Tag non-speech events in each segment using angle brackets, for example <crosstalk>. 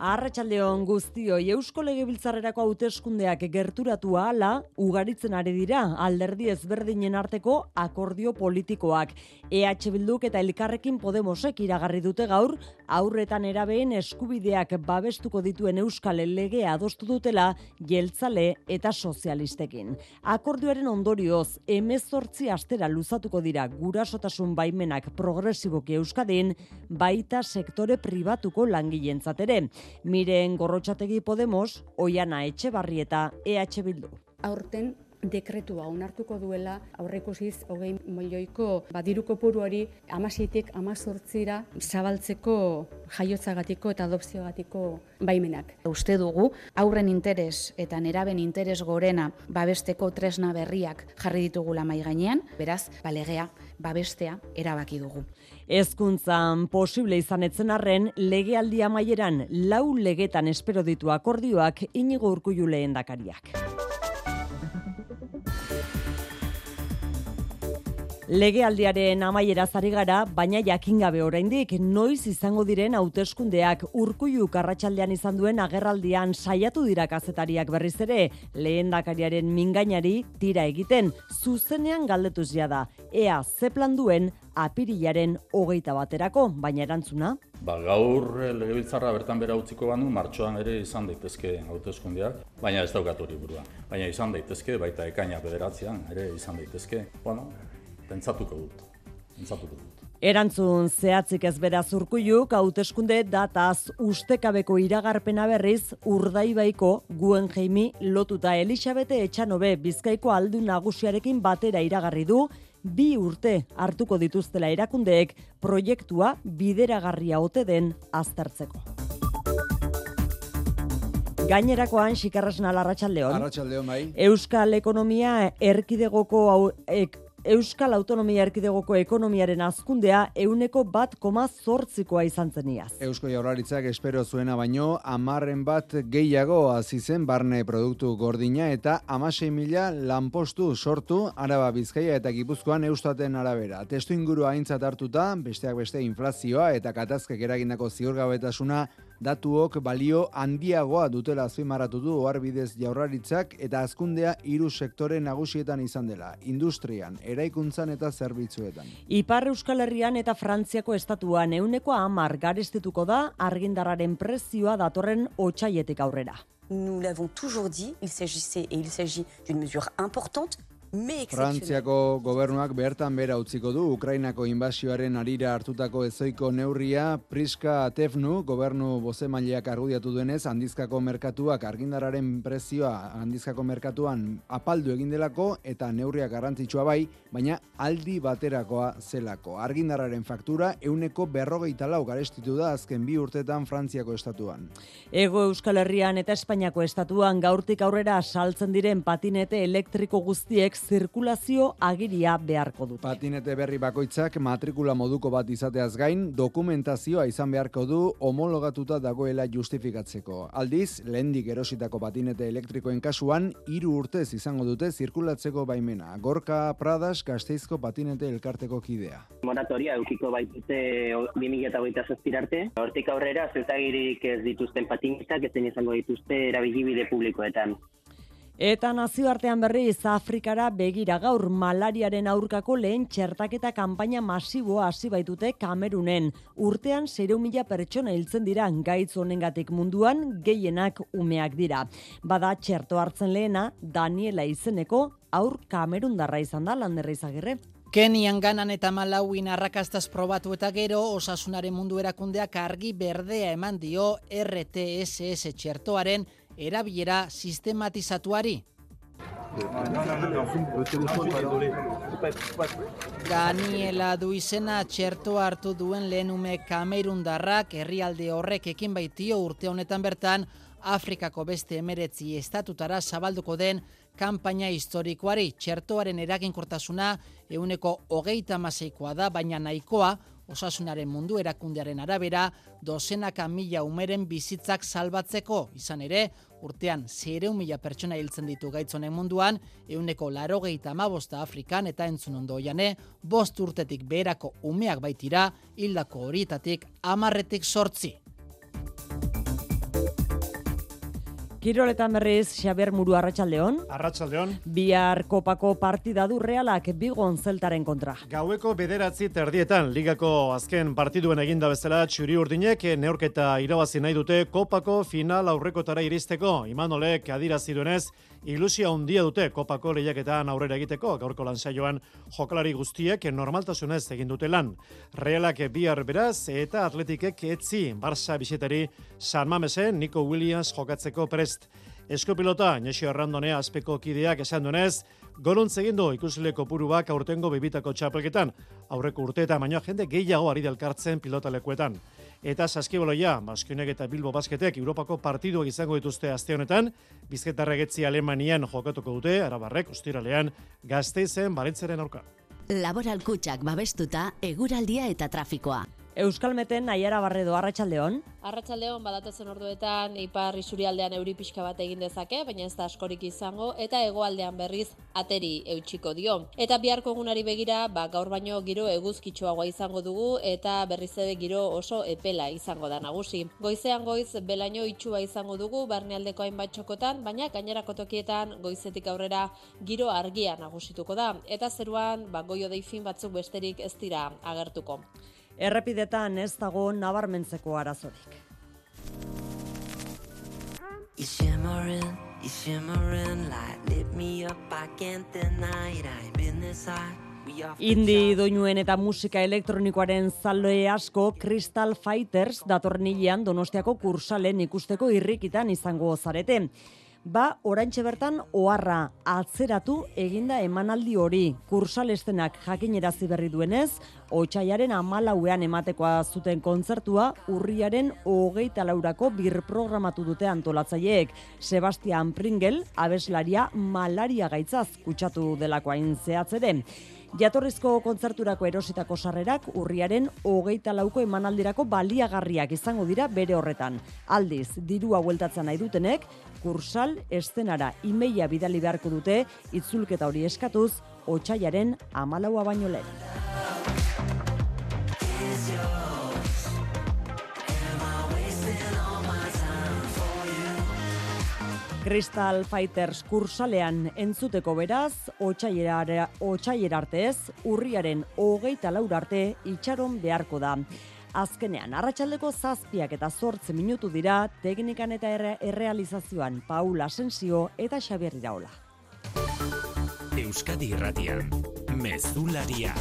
Arratsaldeon guztioi Eusko Legebiltzarrerako hauteskundeak gerturatu ahala ugaritzen ari dira alderdi ezberdinen arteko akordio politikoak. EH Bilduk eta Elkarrekin Podemosek iragarri dute gaur aurretan erabeen eskubideak babestuko dituen Euskal Legea adostu dutela jeltzale eta sozialistekin. Akordioaren ondorioz, emezortzi astera luzatuko dira gurasotasun baimenak progresiboki Euskadin, baita sektore pribatuko langileentzat ere. Miren Gorrotxategi Podemos, Oiana Etxebarrieta EH Bildu. Aurten dekretua onartuko duela aurreikusiz hogei milioiko badiru kopuru hori amasietik amazortzira zabaltzeko jaiotzagatiko eta adopziogatiko baimenak. Uste dugu aurren interes eta neraben interes gorena babesteko tresna berriak jarri ditugula mai gainean, beraz, balegea babestea erabaki dugu. Ezkuntzan posible izan etzen arren, legealdi amaieran lau legetan espero ditu akordioak inigo urkullu lehendakariak. Legealdiaren amaiera zari gara, baina jakin gabe oraindik noiz izango diren hauteskundeak urkullu karratsaldean izan duen agerraldian saiatu dira kazetariak berriz ere lehendakariaren mingainari tira egiten zuzenean galdetuz da. Ea ze plan duen apirilaren hogeita baterako, baina erantzuna? Ba, gaur eh, legebiltzarra bertan bera utziko banu, martxoan ere izan daitezke hauteskundeak, baina ez daukat hori burua. Baina izan daitezke, baita ekaina bederatzean ere izan daitezke. Bueno, pentsatuko dut. Pentsatuko dut. Erantzun zehatzik ez beraz urkuiuk hauteskunde dataz ustekabeko iragarpena berriz urdaibaiko guen jaimi lotuta Elisabete Etxanobe bizkaiko aldu nagusiarekin batera iragarri du bi urte hartuko dituztela erakundeek proiektua bideragarria ote den aztertzeko. Gainerakoan xikarresna larratxaldeon. Arratxaldeon bai. Euskal ekonomia erkidegoko hau, ek, Euskal Autonomia Erkidegoko ekonomiaren azkundea euneko bat koma zortzikoa izan zeniaz. Eusko jaurlaritzak espero zuena baino, amarren bat gehiago azizen barne produktu gordina eta amasei mila lanpostu sortu araba bizkaia eta gipuzkoan eustaten arabera. Testu inguru haintzat hartuta, besteak beste inflazioa eta katazkek eragindako ziurgabetasuna datuok balio handiagoa dutela azpimarratu du oharbidez jaurlaritzak eta azkundea hiru sektore nagusietan izan dela, industrian, eraikuntzan eta zerbitzuetan. Ipar Euskal Herrian eta Frantziako estatuan euneko amar garestetuko da argindarraren prezioa datorren otxaietik aurrera. Nous l'avons toujours dit, il s'agissait et il s'agit d'une mesure importante Frantziako gobernuak bertan bera utziko du Ukrainako inbasioaren arira hartutako ezoiko neurria Priska Tefnu gobernu bozemaileak argudiatu duenez handizkako merkatuak argindararen prezioa handizkako merkatuan apaldu egin delako eta neurria garrantzitsua bai, baina aldi baterakoa zelako. Argindararen faktura euneko berrogeita lau garestitu da azken bi urtetan Frantziako estatuan. Ego Euskal Herrian eta Espainiako estatuan gaurtik aurrera saltzen diren patinete elektriko guztiek zirkulazio agiria beharko dute. Patinete berri bakoitzak matrikula moduko bat izateaz gain, dokumentazioa izan beharko du homologatuta dagoela justifikatzeko. Aldiz, lehendik erositako patinete elektrikoen kasuan, hiru urtez izango dute zirkulatzeko baimena. Gorka Pradas Gasteizko patinete elkarteko kidea. Moratoria eukiko baitute 2008 zazpirarte. Hortik aurrera, zetagirik ez dituzten patinetak, ez izango dituzte erabilibide publikoetan. Eta nazioartean berriz Afrikara begira gaur malariaren aurkako lehen txertaketa kanpaina masiboa hasi baitute Kamerunen. Urtean 6.000 pertsona hiltzen dira gaitz honengatik munduan gehienak umeak dira. Bada txerto hartzen lehena Daniela izeneko aur Kamerundarra izan da landerra izagirre. Kenian ganan eta malauin arrakastaz probatu eta gero osasunaren mundu erakundeak argi berdea eman dio RTSS txertoaren erabilera sistematizatuari. Daniela du izena txerto hartu duen lehenume kamerundarrak herrialde horrek ekin baitio urte honetan bertan Afrikako beste emeretzi estatutara zabalduko den kanpaina historikoari txertoaren eraginkortasuna euneko hogeita maseikoa da, baina nahikoa osasunaren mundu erakundearen arabera, dozenaka mila umeren bizitzak salbatzeko, izan ere, urtean zereun mila pertsona hiltzen ditu gaitzonen munduan, euneko larogeita amabosta Afrikan eta entzun ondo oiane, bost urtetik beherako umeak baitira, hildako horietatik amarretik sortzi. Kiroletan berriz, Xaber Muru Arratxaldeon. Arratxaldeon. Bihar kopako partida du realak bigon zeltaren kontra. Gaueko bederatzi terdietan, ligako azken partiduen eginda bezala txuri urdinek neorketa irabazi nahi dute kopako final aurrekotara iristeko. Imanolek adirazi duenez, ilusia handia dute kopako lehiaketan aurrera egiteko, gaurko lansaioan jokalari guztiek normaltasunez egin dute lan. Realak bihar beraz eta atletikek etzi Barça bisetari San Mamesen Nico Williams jokatzeko prest. Eskopilota, Nesio Arrandonea azpeko kideak esan duenez, goruntz egin du ikusle kopuruak aurtengo bibitako txapelketan, aurreko urteeta baino jende gehiago ari delkartzen pilotalekuetan. Eta saskiboloia, Baskoinek eta Bilbo Basketek Europako partiduak izango dituzte aste honetan, Bizketarregetzi Alemanian jokatuko dute, Arabarrek ostiralean Gasteizen Barentzaren aurka. Laboral kutsak babestuta, eguraldia eta trafikoa. Euskalmeten Aiara Barredo Arratsaldeon. Arratsaldeon badatezen orduetan ipar isurialdean euri pixka bat egin dezake, baina ez da askorik izango eta hegoaldean berriz ateri eutxiko dio. Eta biharko egunari begira, ba, gaur baino giro eguzkitsuagoa izango dugu eta berriz ere giro oso epela izango da nagusi. Goizean goiz belaino itxua izango dugu barnealdeko hainbat txokotan, baina gainerako tokietan goizetik aurrera giro argia nagusituko da eta zeruan ba goio deifin batzuk besterik ez dira agertuko errepidetan ez dago nabarmentzeko arazorik. Indi doinuen eta musika elektronikoaren zaloe asko Crystal Fighters datornilean Donostiako kursalen ikusteko irrikitan izango zarete ba oraintxe bertan oharra atzeratu eginda emanaldi hori kursalestenak jakinerazi berri duenez Otsaiaren amalauean ematekoa zuten kontzertua urriaren hogeita laurako bir programatu dute antolatzaileek. Sebastian Pringel, abeslaria malaria gaitzaz kutsatu delako hain zehatzere. Jatorrizko kontzerturako erositako sarrerak urriaren hogeita lauko emanaldirako baliagarriak izango dira bere horretan. Aldiz, dirua hueltatzen nahi dutenek, kursal estenara imeia bidali beharko dute, itzulketa hori eskatuz, otxaiaren amalaua baino lehen. Crystal Fighters kursalean entzuteko beraz, otxaiera artez, urriaren hogeita laur arte itxaron beharko da. Azkenean, arratsaldeko zazpiak eta zortze minutu dira teknikan eta errealizazioan Paula Asensio eta Xabier Iraola. Euskadi Irratian, Mezularia.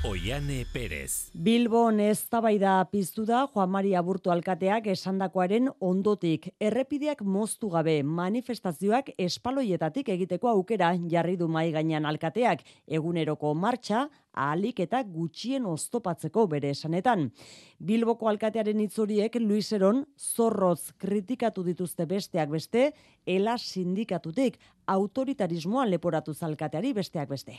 Oiane Perez. Bilbon ez tabaida piztu da Juan Maria Burto alkateak esandakoaren ondotik. Errepideak moztu gabe manifestazioak espaloietatik egiteko aukera jarri du mai gainean alkateak. Eguneroko martxa, ahalik eta gutxien oztopatzeko bere esanetan. Bilboko alkatearen itzoriek Luiseron zorroz kritikatu dituzte besteak beste, ela sindikatutik autoritarismoa leporatu zalkateari besteak beste.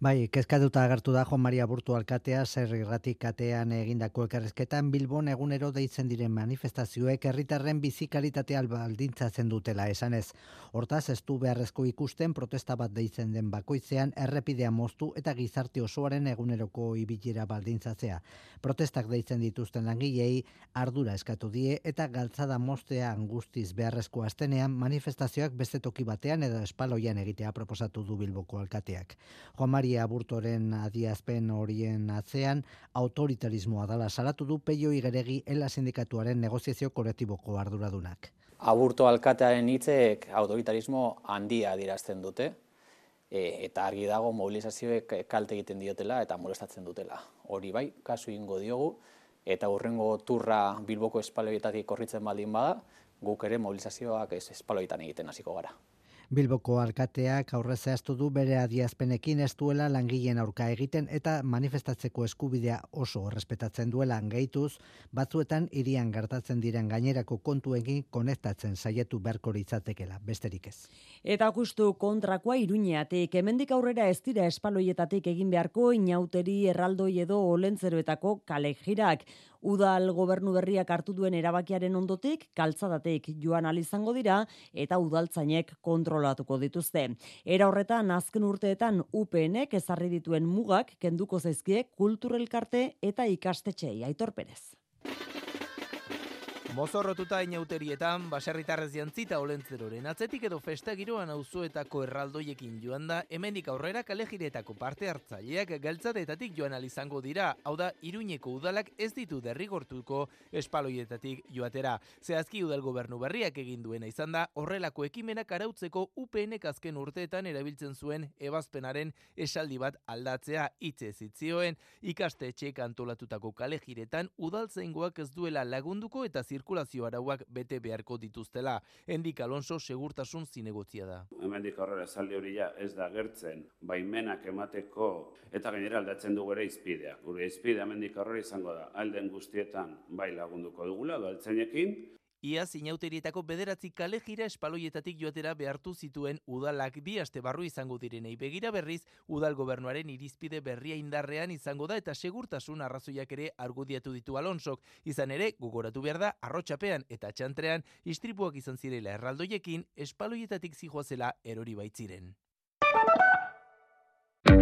Bai, kezkatuta agertu da Juan Maria Burtu alkatea zer irratik katean egindako elkarrezketan Bilbon egunero deitzen diren manifestazioek herritarren bizikalitatea baldintzatzen dutela esanez. Hortaz, ez du beharrezko ikusten protesta bat deitzen den bakoitzean errepidea moztu eta gizarte osoaren eguneroko ibilera baldintzatzea. Protestak deitzen dituzten langilei ardura eskatu die eta galtzada mostea angustiz beharrezko astenean manifestazioak beste toki batean edo espaloian egitea proposatu du Bilboko alkateak. Juan Maria Aburtoren adiazpen horien atzean autoritarismoa dala salatu du peio igeregi ela sindikatuaren negoziazio kolektiboko arduradunak. Aburto alkatearen hitzek autoritarismo handia dirazten dute, e, eta argi dago mobilizazioek kalte egiten diotela eta molestatzen dutela. Hori bai, kasu ingo diogu, eta hurrengo turra Bilboko espaloietatik korritzen baldin bada, guk ere mobilizazioak espaloietan egiten hasiko gara. Bilboko alkateak aurre zehaztu du bere adiazpenekin ez duela langileen aurka egiten eta manifestatzeko eskubidea oso errespetatzen duela gehituz, batzuetan irian gertatzen diren gainerako kontuekin konektatzen saiatu beharko litzatekela, besterik ez. Eta justu kontrakoa iruñeatik, hemendik aurrera ez dira espaloietatik egin beharko inauteri erraldoi edo olentzeroetako kale jirak. Udal gobernu berriak hartu duen erabakiaren ondotik, kaltzadatek joan izango dira eta udaltzainek kontrolatuko dituzte. Era horretan, azken urteetan UPNek ezarri dituen mugak kenduko zaizkie kulturelkarte eta ikastetxei aitorperez. Mozorrotuta inauterietan, baserritarrez jantzita olentzeroren atzetik edo festa giroan auzoetako erraldoiekin joan da, hemendik aurrera kalejiretako parte hartzaileak galtzadetatik joan izango dira, hau da, iruñeko udalak ez ditu derrigortuko espaloietatik joatera. Zehazki udal gobernu berriak egin duena izan da, horrelako ekimenak arautzeko UPNek azken urteetan erabiltzen zuen ebazpenaren esaldi bat aldatzea hitze zitzioen, ikaste etxeek antolatutako kalejiretan udaltzaingoak ez duela lagunduko eta zir zirkulazio arauak bete beharko dituztela. Endik Alonso segurtasun zinegotzia da. Hemendik aurrera esaldi hori ja ez da gertzen baimenak emateko eta gainera aldatzen dugu ere izpidea. Gure izpidea hemendik aurrera izango da alden guztietan bai lagunduko dugula doaltzainekin Ia zinauterietako bederatzi kale jira espaloietatik joatera behartu zituen udalak bi aste barru izango direnei begira berriz udal gobernuaren irizpide berria indarrean izango da eta segurtasun arrazoiak ere argudiatu ditu Alonsok. Izan ere, gugoratu behar da, arrotxapean eta txantrean istripuak izan zirela erraldoiekin espaloietatik zijoazela erori baitziren.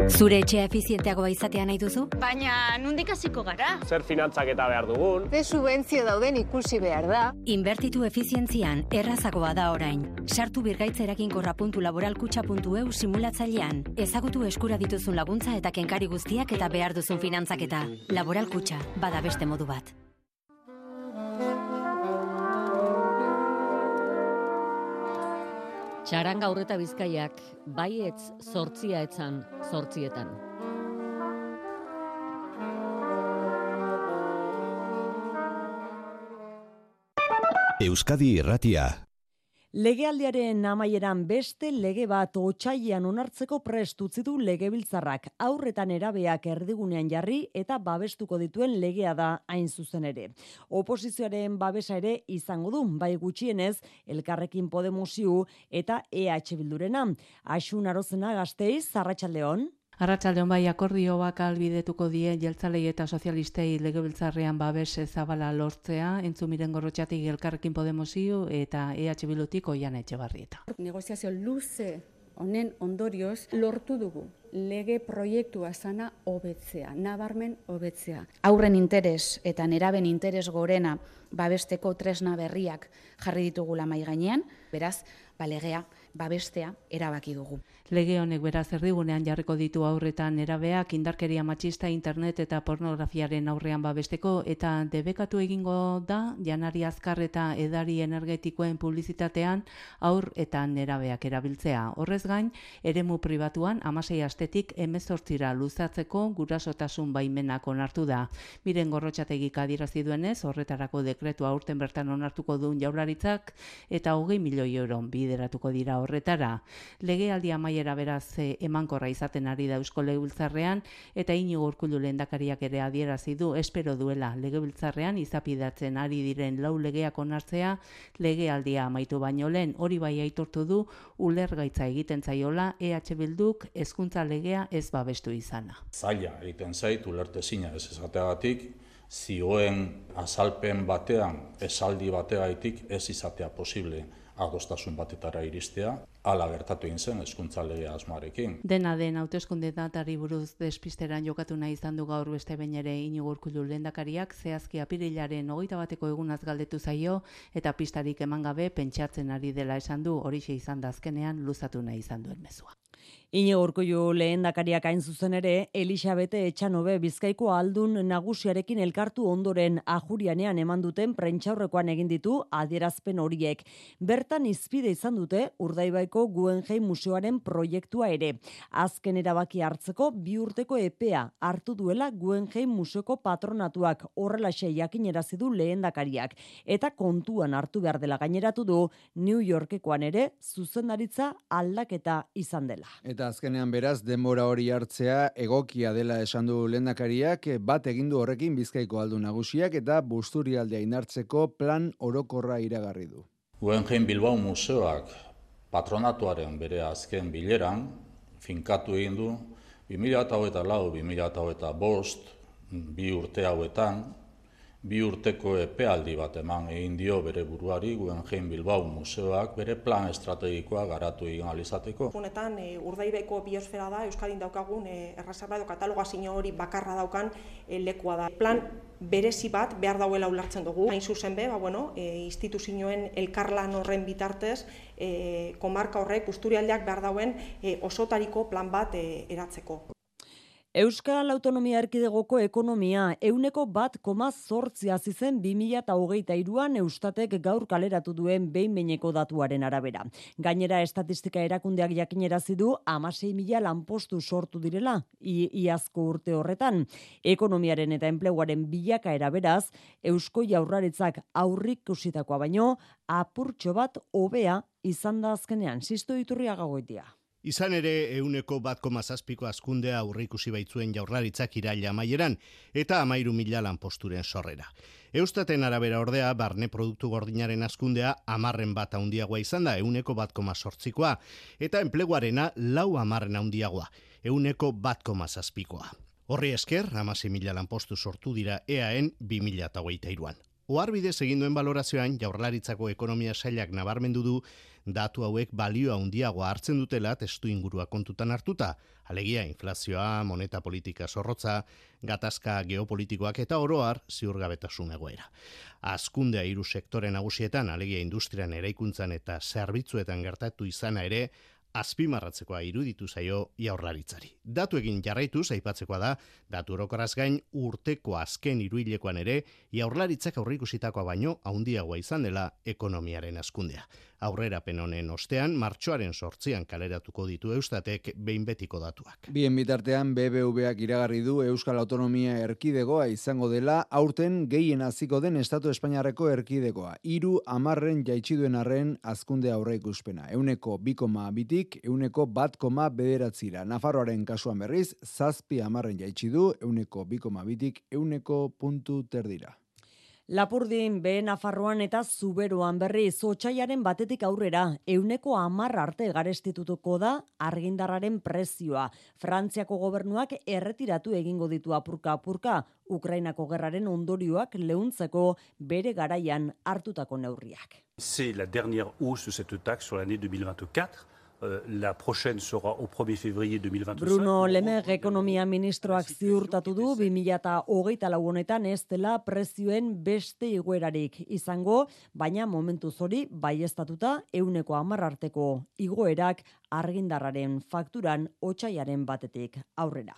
Zure etxea efizienteagoa izatea nahi duzu? Baina, nundik hasiko gara? Zer finantzak eta behar dugun? Ze subentzio dauden ikusi behar da? Inbertitu efizientzian, errazagoa da orain. Sartu birgaitzerakin laboralkutxa.eu simulatzailean. Ezagutu eskura dituzun laguntza eta kenkari guztiak eta behar duzun finantzaketa. Laboralkutxa, bada beste modu bat. Txaranga aurreta bizkaiak, baietz sortzia etzan, sortzietan. Euskadi Irratia Legealdiaren amaieran beste lege bat otxaian onartzeko prest utzi du legebiltzarrak aurretan erabeak erdigunean jarri eta babestuko dituen legea da hain zuzen ere. Oposizioaren babesa ere izango du, bai gutxienez, elkarrekin Podemosiu eta EH Bildurena. Asun arozena gazteiz, Zarratxaldeon. Arratsalde bai akordioak albidetuko die jeltzalei eta sozialistei legebiltzarrean babes zabala lortzea, entzumiren gorrotxatik elkarrekin Podemosiu eta EH Bilutik oian etxe barrieta. Negoziazio luze honen ondorioz lortu dugu lege proiektua sana hobetzea, nabarmen hobetzea. Aurren interes eta neraben interes gorena babesteko tresna berriak jarri ditugula mai gainean, beraz, ba legea babestea erabaki dugu. Lege honek beraz erdigunean jarriko ditu aurretan erabeak indarkeria matxista internet eta pornografiaren aurrean babesteko eta debekatu egingo da janari azkar eta edari energetikoen publizitatean aur eta nerabeak erabiltzea. Horrez gain, eremu pribatuan amasei astetik emezortzira luzatzeko gurasotasun baimenak onartu da. Miren gorrotxategik adirazi duenez, horretarako dekretu aurten bertan onartuko duen jaurlaritzak eta hogei milioi euron bideratuko dira horretara. Legealdia mai amaiera beraz eh, emankorra izaten ari da Eusko Legebiltzarrean eta Inigo Urkullu lehendakariak ere adierazi du espero duela Legebiltzarrean izapidatzen ari diren lau legeak onartzea legealdia amaitu baino lehen hori bai aitortu du ulergaitza egiten zaiola EH Bilduk hezkuntza legea ez babestu izana. Zaila egiten zait ulertezina ez esateagatik zioen azalpen batean esaldi bateagaitik ez izatea posible adostasun batetara iristea, ala gertatu egin zen hezkuntza lege asmoarekin. Dena den hauteskunde datari buruz despisteran jokatu nahi izan du gaur beste behin ere Inigo Urkullu lehendakariak zehazki apirilaren 21 bateko egunaz galdetu zaio eta pistarik eman gabe pentsatzen ari dela esan du horixe izan da azkenean luzatu nahi izan duen mezua. Ine Urkullu lehendakariak hain zuzen ere, Elisabete Etxanobe Bizkaiko aldun nagusiarekin elkartu ondoren ajurianean eman duten prentxaurrekoan egin ditu adierazpen horiek. Bertan izpide izan dute Urdaibaiko Guggenheim Museoaren proiektua ere. Azken erabaki hartzeko bi urteko epea hartu duela Guggenheim Museoko patronatuak horrelaxe jakinerazi du lehendakariak eta kontuan hartu behar dela gaineratu du New Yorkekoan ere zuzendaritza aldaketa izan dela. Eta azkenean beraz, denbora hori hartzea egokia dela esan du lendakariak, bat egindu horrekin bizkaiko aldu nagusiak eta busturialdea indartzeko plan orokorra iragarri du. Guggenheim Bilbao Museoak patronatuaren bere azken bileran, finkatu egin du, 2008-2008 bi urte hauetan, bi urteko epealdi bat eman egin dio bere buruari Guggenheim Bilbao Museoak bere plan estrategikoa garatu egin alizateko. Honetan, e, urdaibaiko biosfera da, Euskadin daukagun, e, errazarra edo katalogazio hori bakarra daukan e, lekua da. Plan berezi bat behar dauela ulartzen dugu. Hain zuzen be, ba, bueno, e, instituzioen elkarlan horren bitartez, e, komarka horrek, usturialdeak behar dauen e, osotariko plan bat e, eratzeko. Euskal Autonomia Erkidegoko ekonomia euneko bat koma zortzia zizen 2008an eustatek gaur kaleratu duen behin datuaren arabera. Gainera estatistika erakundeak jakinera zidu amasei mila lanpostu sortu direla iazko urte horretan. Ekonomiaren eta enpleguaren bilaka eraberaz, Eusko jaurraritzak aurrik kusitakoa baino, apurtxo bat hobea izan da azkenean. Sisto iturria gagoetia. Izan ere, euneko bat komazazpiko askundea aurrikusi baitzuen jaurlaritzak iraila amaieran eta amairu mila lanposturen sorrera. Eustaten arabera ordea, barne produktu gordinaren askundea amarren bat haundiagoa izan da, euneko bat sortzikoa, eta enpleguarena lau amarren haundiagoa, euneko bat komazazpikoa. Horri esker, amasi mila lanpostu sortu dira EAN 2008 iruan. Oarbide seginduen balorazioan, jaurlaritzako ekonomia sailak nabarmendu du, datu hauek balioa handiagoa hartzen dutela testu ingurua kontutan hartuta, alegia inflazioa, moneta politika zorrotza, gatazka geopolitikoak eta oroar ziurgabetasun egoera. Azkundea hiru sektore nagusietan, alegia industrian eraikuntzan eta zerbitzuetan gertatu izana ere, azpimarratzekoa iruditu zaio jaurlaritzari. Datu egin jarraituz aipatzekoa da, datu orokoraz gain urteko azken iruilekoan ere, jaurlaritzak aurrikusitakoa baino haundiagoa izan dela ekonomiaren askundea aurrera penonen ostean, martxoaren sortzian kaleratuko ditu eustatek behin betiko datuak. Bien bitartean, BBVak iragarri du Euskal Autonomia erkidegoa izango dela, aurten gehien hasiko den Estatu Espainiarreko erkidegoa. Iru amarren jaitxiduen arren azkunde aurre ikuspena. Euneko bikoma bitik, euneko bat koma bederatzira. Nafarroaren kasuan berriz, zazpi amarren jaitxidu, euneko bikoma bitik, euneko puntu terdira. Lapurdin, be Nafarroan eta Zuberoan berri zotxaiaren batetik aurrera, euneko amar arte garestitutuko da argindarraren prezioa. Frantziako gobernuak erretiratu egingo ditu apurka apurka, Ukrainako gerraren ondorioak lehuntzeko bere garaian hartutako neurriak. C'est la dernière hausse de cette taxe sur l'année 2024. Euh, la prochaine sera au 1er février 2025. Bruno Lemer ekonomia ministroak ziurtatu du 2024 honetan ez dela prezioen beste igoerarik izango, baina momentu zori baiestatuta euneko amarrarteko igoerak argindarraren fakturan otxaiaren batetik aurrera.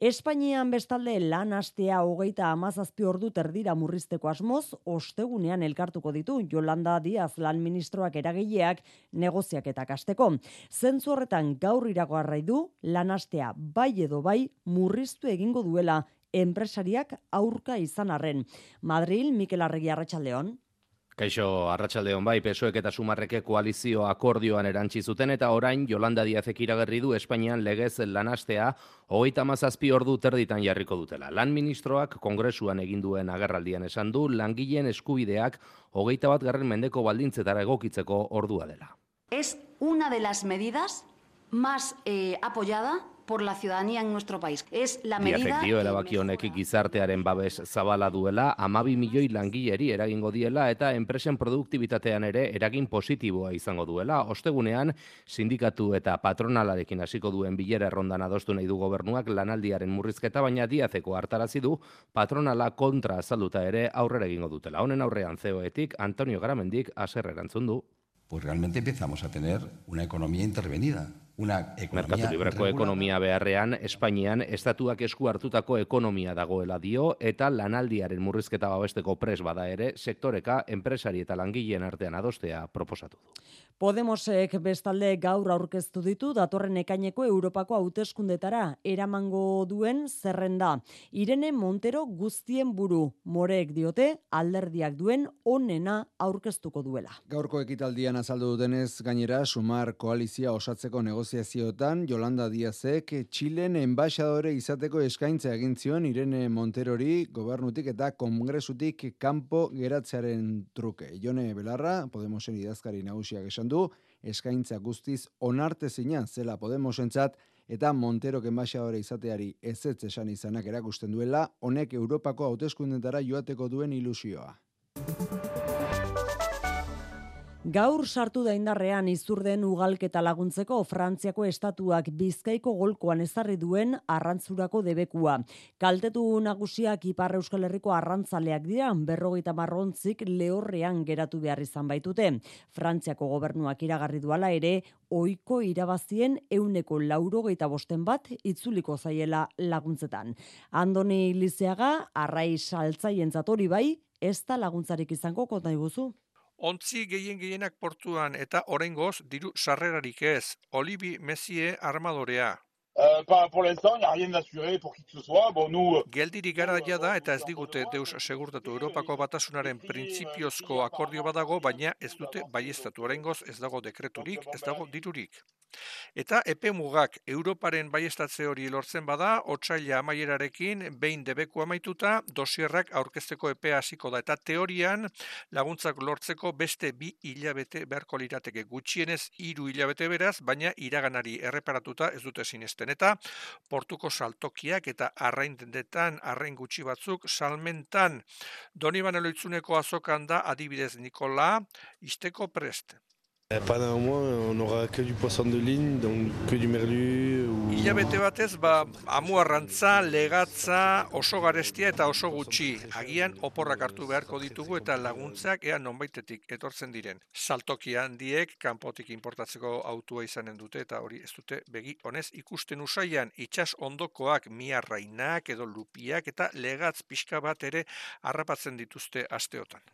Espainian bestalde lan astea hogeita amazazpi ordu terdira murrizteko asmoz, ostegunean elkartuko ditu Jolanda Diaz lan ministroak eragileak negoziak eta kasteko. Zentzu horretan gaur irago du, lan astea bai edo bai murriztu egingo duela enpresariak aurka izan arren. Madril, Mikel Arregi Arratxaldeon. Kaixo, arratsaldeon bai, pesoek eta sumarreke koalizio akordioan erantzi zuten eta orain Jolanda Diazek iragarri du Espainian legez lanastea hogeita mazazpi ordu terditan jarriko dutela. Lan ministroak kongresuan egin duen agerraldian esan du langileen eskubideak hogeita bat garren mendeko baldintzetara egokitzeko ordua dela. Es una de las medidas más eh, apoyada por la ciudadanía en nuestro país. Es la medida... Diafektio erabaki honek gizartearen babes zabala duela, amabi milioi langileri eragingo diela eta enpresen produktibitatean ere eragin positiboa izango duela. Ostegunean, sindikatu eta patronalarekin hasiko duen bilera errondan adostu nahi du gobernuak lanaldiaren murrizketa, baina diazeko hartarazi du patronala kontra azalduta ere aurrera egingo dutela. Honen aurrean zeoetik, Antonio Garamendik aserrerantzun du. Pues realmente empezamos a tener una economía intervenida una Merkatu libreko ekonomia beharrean, Espainian estatuak esku hartutako ekonomia dagoela dio eta lanaldiaren murrizketa babesteko pres bada ere, sektoreka enpresari eta langileen artean adostea proposatu du. Podemosek bestalde gaur aurkeztu ditu datorren ekaineko Europako hauteskundetara eramango duen zerrenda. Irene Montero guztien buru moreek diote alderdiak duen onena aurkeztuko duela. Gaurko ekitaldian azaldu dutenez gainera Sumar koalizia osatzeko negoziazioetan Yolanda Diazek Txilen enbaixadore izateko eskaintza egin zion Irene Monterori gobernutik eta kongresutik kanpo geratzearen truke. Jone Belarra, Podemosen idazkari nagusiak esan du, eskaintza guztiz onartezina zela Podemosentzat eta Montero enbaixadore izateari ezetz esan izanak erakusten duela, honek Europako hauteskundetara joateko duen ilusioa. Gaur sartu da indarrean izurden ugalketa laguntzeko Frantziako estatuak Bizkaiko golkoan ezarri duen arrantzurako debekua. Kaltetu nagusiak Ipar Euskal Herriko arrantzaleak dira, berrogeita marrontzik lehorrean geratu behar izan baitute. Frantziako gobernuak iragarri duala ere, oiko irabazien euneko laurogeita bosten bat itzuliko zaiela laguntzetan. Andoni Lizeaga, arrai saltzaien zatori bai, ez da laguntzarik izango konta iguzu. Ontzi gehien gehienak portuan eta oraingoz diru sarrerarik ez. Olibi Messie armadorea. Euh, pas pour l'instant, il n'y a rien d'assuré pour qui que ce soit. Bon, nous... Geldirik gara da eta ez digute deus segurtatu Europako batasunaren printzipiozko akordio badago, baina ez dute baiestatu oraingoz ez dago dekreturik, ez dago dirurik. Eta epe mugak Europaren baiestatze hori lortzen bada, otsaila amaierarekin behin debeku amaituta, dosierrak aurkezteko epea hasiko da. Eta teorian laguntzak lortzeko beste bi hilabete beharko lirateke gutxienez hiru hilabete beraz, baina iraganari erreparatuta ez dute sinesten. Eta portuko saltokiak eta arraindetan arrain gutxi batzuk salmentan Doniban eloitzuneko azokan da adibidez Nikola, isteko prest. Un mois, on aura que du poisson de ligne, donc que du merlu. Ou... Ilabete batez, ba, amuarrantza, legatza, oso garestia eta oso gutxi. Agian oporrak hartu beharko ditugu eta laguntzak ea nonbaitetik etortzen diren. Saltoki handiek kanpotik importatzeko autua izanen dute eta hori ez dute begi honez ikusten usaian itxas ondokoak miarrainak edo lupiak eta legatz pixka bat ere harrapatzen dituzte asteotan.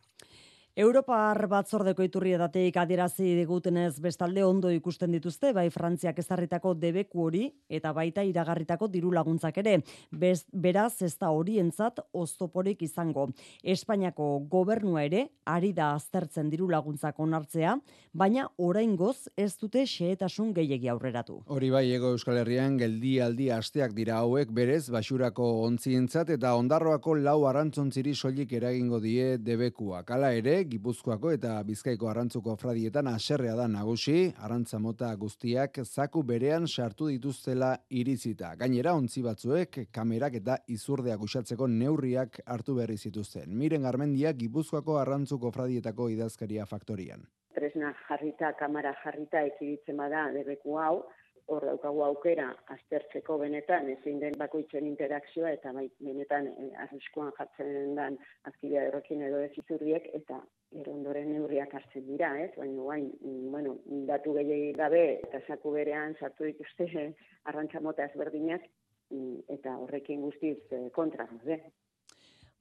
Europar batzordeko iturrietatik adierazi digutenez bestalde ondo ikusten dituzte, bai Frantziak ezarritako debeku hori eta baita iragarritako diru laguntzak ere. Bez, beraz ez da horientzat oztoporik izango. Espainiako gobernua ere ari da aztertzen diru laguntzak onartzea, baina oraingoz ez dute xehetasun gehiegi aurreratu. Hori bai, ego Euskal Herrian geldi aldi asteak dira hauek berez, basurako ontzientzat eta ondarroako lau arantzontziri soilik eragingo die debekuak. Hala ere, Gipuzkoako eta Bizkaiko arrantzuko fradietan aserrea da nagusi, arrantza mota guztiak zaku berean sartu dituztela irizita. Gainera, ontzi batzuek, kamerak eta izurdeak usatzeko neurriak hartu berri zituzten. Miren Garmendia Gipuzkoako arrantzuko fradietako idazkaria faktorian. Tresna jarrita, kamera jarrita ekiditzen bada debeku hau, hor daukagu aukera aztertzeko benetan ezin den bakoitzen interakzioa eta bai benetan e, arriskuan jartzen den azkidea errokin edo ez izurriek eta gero ondoren neurriak hartzen dira, ez? Baina guain, bueno, datu gehiagik gabe eta saku berean sartu dituzte <laughs> arrantza mota ezberdinak eta horrekin guztiz eh, kontra, eh?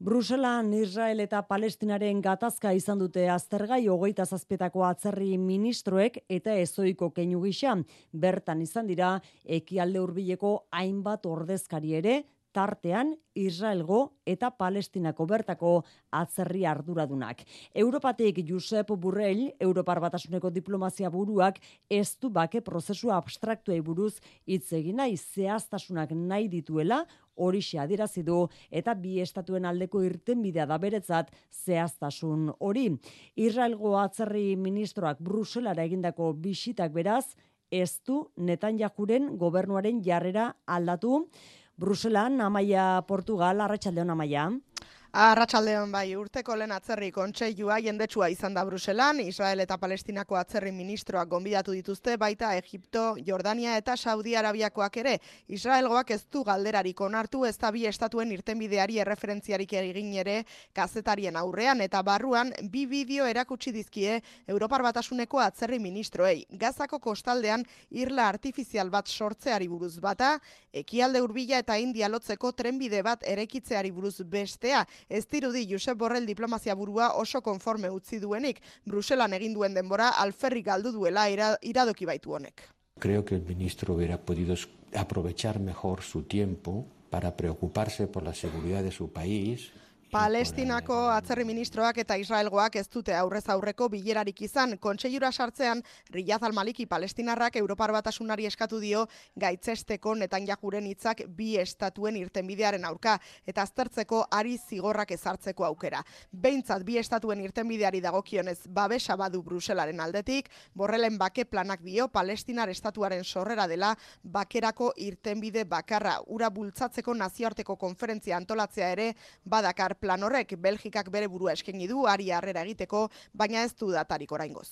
Bruselan, Israel eta Palestinaren gatazka izan dute aztergai hogeita zazpetako atzerri ministroek eta ezoiko keinu gisa. Bertan izan dira, ekialde hurbileko hainbat ordezkari ere, tartean Israelgo eta Palestinako bertako atzerri arduradunak. Europatik Josep Burrell, Europar Batasuneko diplomazia buruak, ez du bake prozesu abstraktuei buruz hitz egin nahi zehaztasunak nahi dituela, horixe adierazi du eta bi estatuen aldeko irtenbidea da beretzat zehaztasun hori. Israelgo atzerri ministroak Bruselara egindako bisitak beraz, ez du Netanyahuren gobernuaren jarrera aldatu. Bruselan, Amaia Portugal, Arratxaldeon Amaia. Arratsaldeon bai, urteko lehen atzerri kontseilua jendetsua izan da Bruselan, Israel eta Palestinako atzerri ministroak gonbidatu dituzte, baita Egipto, Jordania eta Saudi Arabiakoak ere. Israelgoak ez du galderarik onartu ez da bi estatuen irtenbideari erreferentziarik egin ere kazetarien aurrean, eta barruan bi bideo erakutsi dizkie Europar Batasuneko atzerri ministroei. Gazako kostaldean irla artifizial bat sortzeari buruz bata, ekialde urbila eta india lotzeko trenbide bat erekitzeari buruz bestea, Ez dirudi Josep Borrell diplomazia burua oso konforme utzi duenik, Bruselan egin duen denbora alferrik galdu duela iradoki baitu honek. Creo que el ministro hubiera podido aprovechar mejor su tiempo para preocuparse por la seguridad de su país Palestinako atzerri ministroak eta Israelgoak ez dute aurrez aurreko bilerarik izan. Kontseilura sartzean, Riyaz Almaliki palestinarrak Europar batasunari eskatu dio gaitzesteko netan jakuren hitzak bi estatuen irtenbidearen aurka eta aztertzeko ari zigorrak ezartzeko aukera. Beintzat bi estatuen irtenbideari dagokionez babesa badu Bruselaren aldetik, borrelen bake planak dio palestinar estatuaren sorrera dela bakerako irtenbide bakarra. Ura bultzatzeko nazioarteko konferentzia antolatzea ere badakar plan horrek Belgikak bere burua eskeni du ari harrera egiteko, baina ez du datarik oraingoz.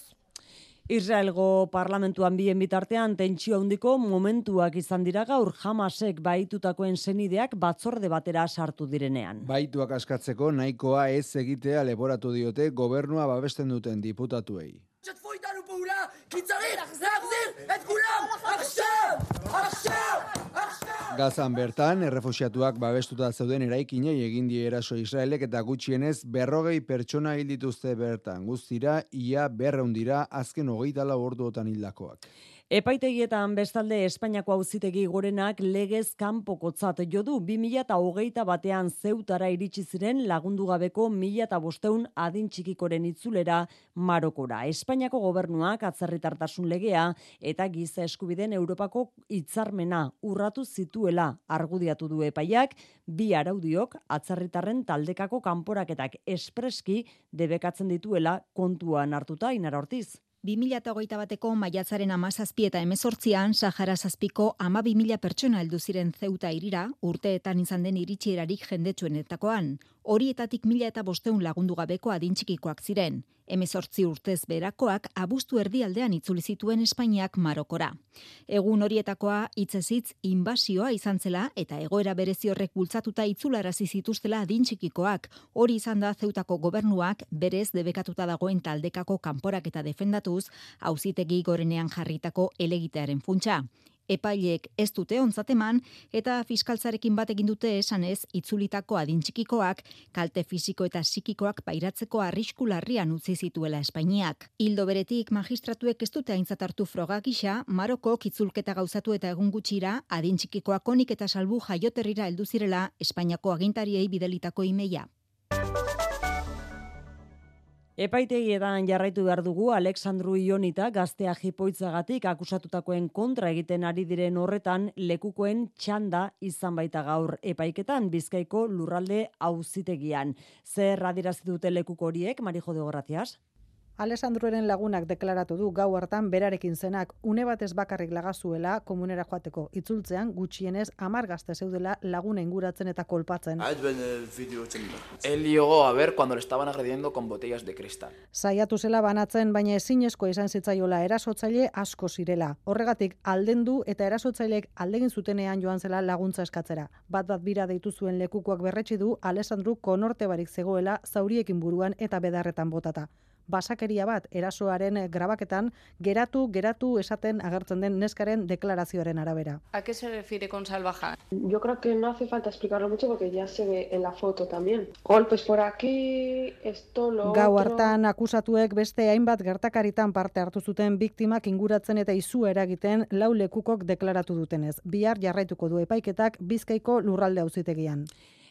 Israelgo parlamentuan bien bitartean tentsio handiko momentuak izan dira gaur Hamasek baitutakoen senideak batzorde batera sartu direnean. Baituak askatzeko nahikoa ez egitea leboratu diote gobernua babesten duten diputatuei. Gazan bertan, errefusiatuak babestuta zeuden eraikinei egin die eraso Israelek eta gutxienez berrogei pertsona hil dituzte bertan. Guztira, ia berreundira azken hogeita lau orduotan hildakoak. Epaitegietan bestalde Espainiako auzitegi gorenak legez kanpokotzat jo du 2021 batean zeutara iritsi ziren lagundu gabeko 1500 adin txikikoren itzulera Marokora. Espainiako gobernuak atzerritartasun legea eta giza eskubideen Europako hitzarmena urratu zituela argudiatu du epaiak bi araudiok atzerritarren taldekako kanporaketak espreski debekatzen dituela kontuan hartuta Inara Ortiz. 2008 bateko maiatzaren amazazpi eta emezortzian, Sahara zazpiko ama 2000 pertsona heldu ziren zeuta irira, urteetan izan den iritsierarik jendetsuenetakoan. Horietatik mila eta bosteun lagundu gabeko adintxikikoak ziren. Hemezortzi urtez berakoak abuztu erdialdean itzuli zituen Espainiak Marokora. Egun horietakoa hitzezitz inbasioa izan zela eta egoera berezi horrek bultzatuta itzularazi zituztela adintxikikoak. Hori izan da zeutako gobernuak berez debekatuta dagoen taldekako kanporak eta defendatuz, auzitegi gorenean jarritako elegitearen funtsa epaileek ez dute ontzateman eta fiskaltzarekin bat egin dute esanez itzulitako adintxikikoak kalte fisiko eta psikikoak pairatzeko arrisku larrian utzi zituela Espainiak. Hildo beretik magistratuek ez dute aintzat hartu froga gisa, Maroko kitzulketa gauzatu eta egun gutxira adintxikikoak onik eta salbu jaioterrira heldu zirela Espainiako agintariei bidelitako imeia. Epaitegietan jarraitu behar dugu Alexandru Ionita gaztea jipoitzagatik akusatutakoen kontra egiten ari diren horretan lekukoen txanda izan baita gaur epaiketan bizkaiko lurralde auzitegian. Zer adierazi dute lekuko horiek, Marijo de Gorratias? Alessandroren lagunak deklaratu du gau hartan berarekin zenak une batez bakarrik lagazuela komunera joateko itzultzean gutxienez amar gazte zeudela laguna inguratzen eta kolpatzen. Él llegó a ver cuando le estaban agrediendo con botellas de cristal. Saiatu zela banatzen baina ezinezko izan zitzaiola erasotzaile asko zirela. Horregatik aldendu eta erasotzailek aldegin zutenean joan zela laguntza eskatzera. Bat bat bira deitu zuen lekukoak berretsi du Alessandru konorte barik zegoela zauriekin buruan eta bedarretan botata basakeria bat erasoaren grabaketan geratu geratu esaten agertzen den neskaren deklarazioaren arabera. ¿A qué se refiere con salvaja? Yo creo que no hace falta explicarlo mucho porque ya se ve en la foto también. Golpes por aquí, esto lo Gau hartan akusatuek beste hainbat gertakaritan parte hartu zuten biktimak inguratzen eta izu eragiten lau lekukok deklaratu dutenez. Bihar jarraituko du epaiketak Bizkaiko lurralde auzitegian.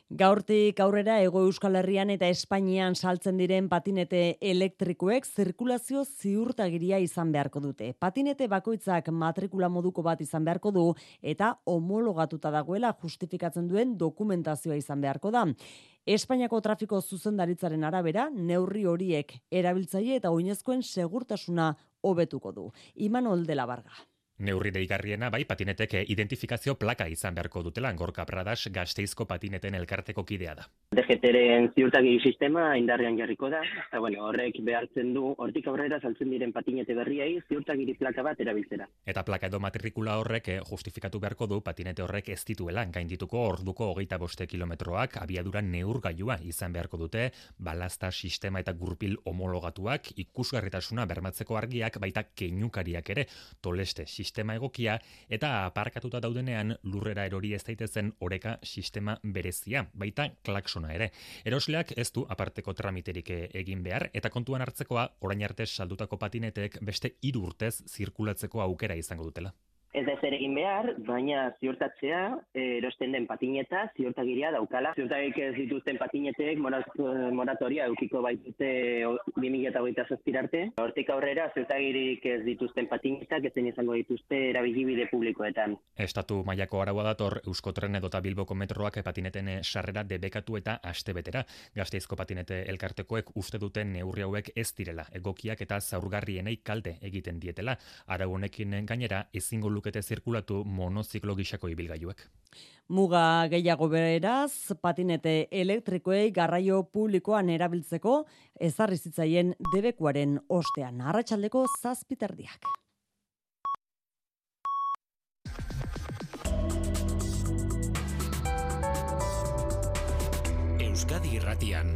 Gaurtik aurrera ego Euskal Herrian eta Espainian saltzen diren patinete elektrikoek zirkulazio ziurtagiria izan beharko dute. Patinete bakoitzak matrikula moduko bat izan beharko du eta homologatuta dagoela justifikatzen duen dokumentazioa izan beharko da. Espainiako trafiko zuzendaritzaren arabera, neurri horiek erabiltzaile eta oinezkoen segurtasuna hobetuko du. Imanol de la Barga. Neurri deigarriena bai patinetek identifikazio plaka izan beharko dutela Gorka Pradas Gasteizko patineten elkarteko kidea da. DGTren ziurtagiri sistema indarrean jarriko da, eta bueno, horrek behartzen du hortik aurrera saltzen diren patinete berriei ziurtagiri plaka bat erabiltzera. Eta plaka edo matrikula horrek eh, justifikatu beharko du patinete horrek ez dituela gaindituko orduko hogeita boste kilometroak abiadura neurgailua izan beharko dute, balazta sistema eta gurpil homologatuak ikusgarritasuna bermatzeko argiak baita keinukariak ere toleste sistema egokia eta aparkatuta daudenean lurrera erori ez daitezen oreka sistema berezia, baita klaksona ere. Erosleak ez du aparteko tramiterik egin behar eta kontuan hartzekoa orain arte saldutako patinetek beste hiru urtez zirkulatzeko aukera izango dutela ez da zer egin behar, baina ziurtatzea erosten den patineta ziurtagiria daukala. Ziurtagik ez dituzten patinetek moratoria eukiko baitute 2008 zazpirarte. Hortik aurrera ziurtagirik ez dituzten patinetak ezen izango dituzte erabilibide publikoetan. Estatu mailako araua dator Euskotren edota Bilboko metroak patineten sarrera debekatu eta aste betera. Gazteizko patinete elkartekoek uste duten neurri hauek ez direla egokiak eta zaurgarrienei kalte egiten dietela. Arau honekin gainera ezingo lukete zirkulatu monoziklo gisako ibilgailuek. Muga gehiago beraz, patinete elektrikoei garraio publikoan erabiltzeko ezarri zitzaien debekuaren ostean arratsaldeko zazpiterdiak. Euskadi Irratian,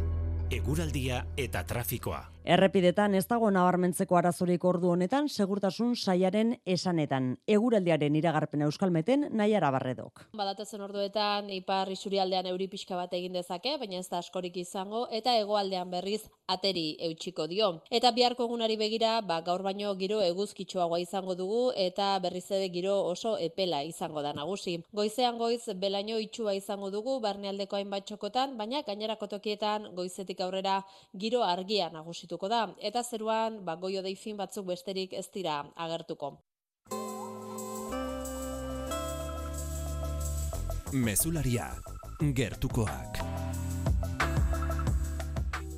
eguraldia eta trafikoa. Errepidetan ez dago nabarmentzeko arazorik ordu honetan segurtasun saiaren esanetan. Eguraldiaren iragarpen euskalmeten nahi arabarredok. Badatezen orduetan ipar isurialdean euri pixka bat egin dezake, baina ez da askorik izango, eta hegoaldean berriz ateri eutxiko dio. Eta biharko egunari begira, ba, gaur baino giro eguzkitsuagoa izango dugu, eta berriz ere giro oso epela izango da nagusi. Goizean goiz, belaino itxua izango dugu, barnealdeko hainbat txokotan, baina gainerako tokietan goizetik aurrera giro argia nagusitu da eta zeruan ba goio deifin batzuk besterik ez dira agertuko. Mesularia gertukoak.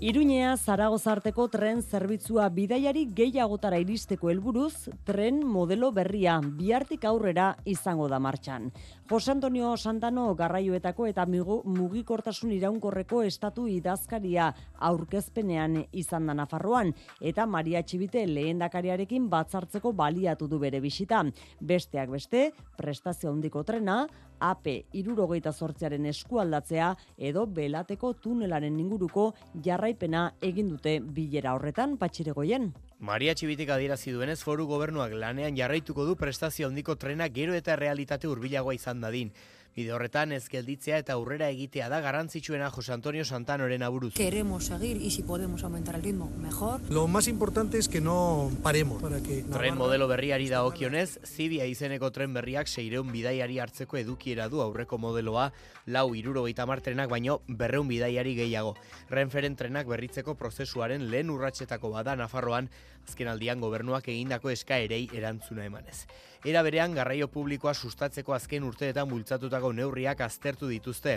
Iruñea Zaragoza arteko tren zerbitzua bidaiari gehiagotara iristeko helburuz, tren modelo berria bihartik aurrera izango da martxan. Jose Antonio Santano garraioetako eta mugikortasun iraunkorreko estatu idazkaria aurkezpenean izan da Nafarroan eta Maria Txibite lehendakariarekin batzartzeko baliatu du bere bisita. Besteak beste, prestazio handiko trena, AP irurogeita sortzearen eskualdatzea edo belateko tunelaren inguruko jarraipena egin dute bilera horretan patxiregoien. Maria Txibitik adierazi duenez foru gobernuak lanean jarraituko du prestazio handiko trena gero eta realitate hurbilagoa izan dadin. Bide horretan ez gelditzea eta aurrera egitea da garrantzitsuena Jose Antonio Santanoren aburuz. Queremos seguir y si podemos aumentar el ritmo, mejor. Lo más importante es que no paremos. Para que tren modelo berriari da okionez, Zibia izeneko tren berriak seireun bidaiari hartzeko edukiera du aurreko modeloa, lau iruro martrenak baino berreun bidaiari gehiago. Renferen trenak berritzeko prozesuaren lehen urratsetako bada Nafarroan, azken aldian gobernuak egindako eskaerei erantzuna emanez. Era berean garraio publikoa sustatzeko azken urteetan bultzatutako neurriak aztertu dituzte.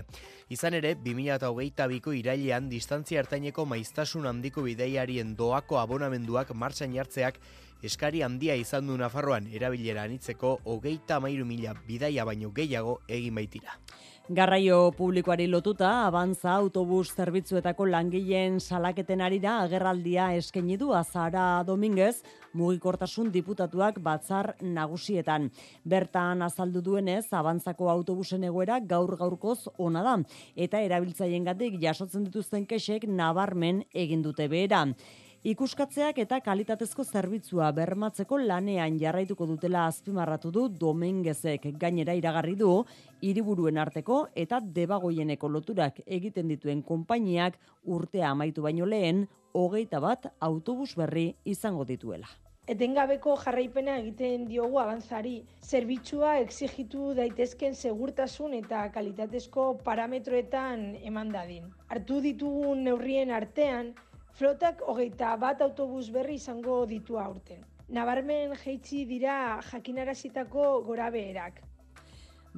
Izan ere, 2008ko irailean distantzia hartaineko maiztasun handiko bideiarien doako abonamenduak martxan jartzeak eskari handia izan du Nafarroan erabilera anitzeko hogeita mairu mila bidaia baino gehiago egin baitira. Garraio publikoari lotuta, abantza autobus zerbitzuetako langileen salaketen ari da agerraldia eskaini du Azara Dominguez, mugikortasun diputatuak batzar nagusietan. Bertan azaldu duenez, abantzako autobusen egoera gaur gaurkoz ona da, eta erabiltzaien gatik jasotzen dituzten kesek nabarmen egin dute behera. Ikuskatzeak eta kalitatezko zerbitzua bermatzeko lanean jarraituko dutela azpimarratu du Domengezek gainera iragarri du hiriburuen arteko eta debagoieneko loturak egiten dituen konpainiak urtea amaitu baino lehen hogeita bat autobus berri izango dituela. Etengabeko jarraipena egiten diogu avanzari. Zerbitzua exigitu daitezken segurtasun eta kalitatezko parametroetan eman dadin. Artu ditugun neurrien artean, Flotak hogeita bat autobus berri izango ditu aurten. Nabarmen jeitzi dira jakinarazitako gora beherak.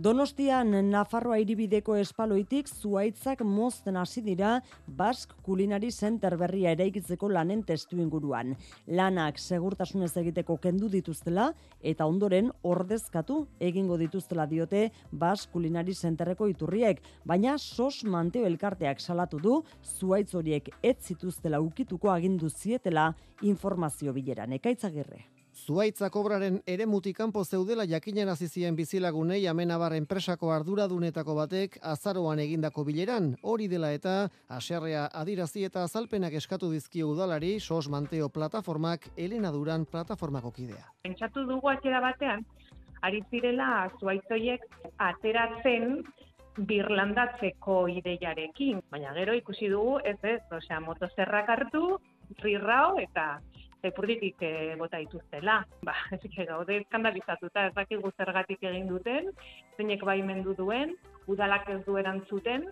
Donostian Nafarroa hiribideko espaloitik zuaitzak mozten hasi dira Bask Culinary Center berria eraikitzeko lanen testu inguruan. Lanak segurtasunez egiteko kendu dituztela eta ondoren ordezkatu egingo dituztela diote Bask Culinary Centerreko iturriek, baina sos manteo elkarteak salatu du zuaitz horiek ez zituztela ukituko agindu zietela informazio bileran. Ekaitzagirre. Zuaitza kobraren ere mutikampo zeudela jakinen azizien bizilagunei amenabar enpresako arduradunetako batek azaroan egindako bileran, hori dela eta aserrea adirazi eta azalpenak eskatu dizkio udalari sos manteo plataformak Elena Duran plataformako kidea. Pentsatu dugu atera batean, ari zirela zuaitzoiek ateratzen birlandatzeko ideiarekin, baina gero ikusi dugu ez ez, osea, motozerrak hartu, rirrao eta epurditik e, bota dituztela. Ba, <laughs> ez gaude eskandalizatuta, ez dakigu zergatik egin duten, zeinek baimendu duen, udalak ez du erantzuten,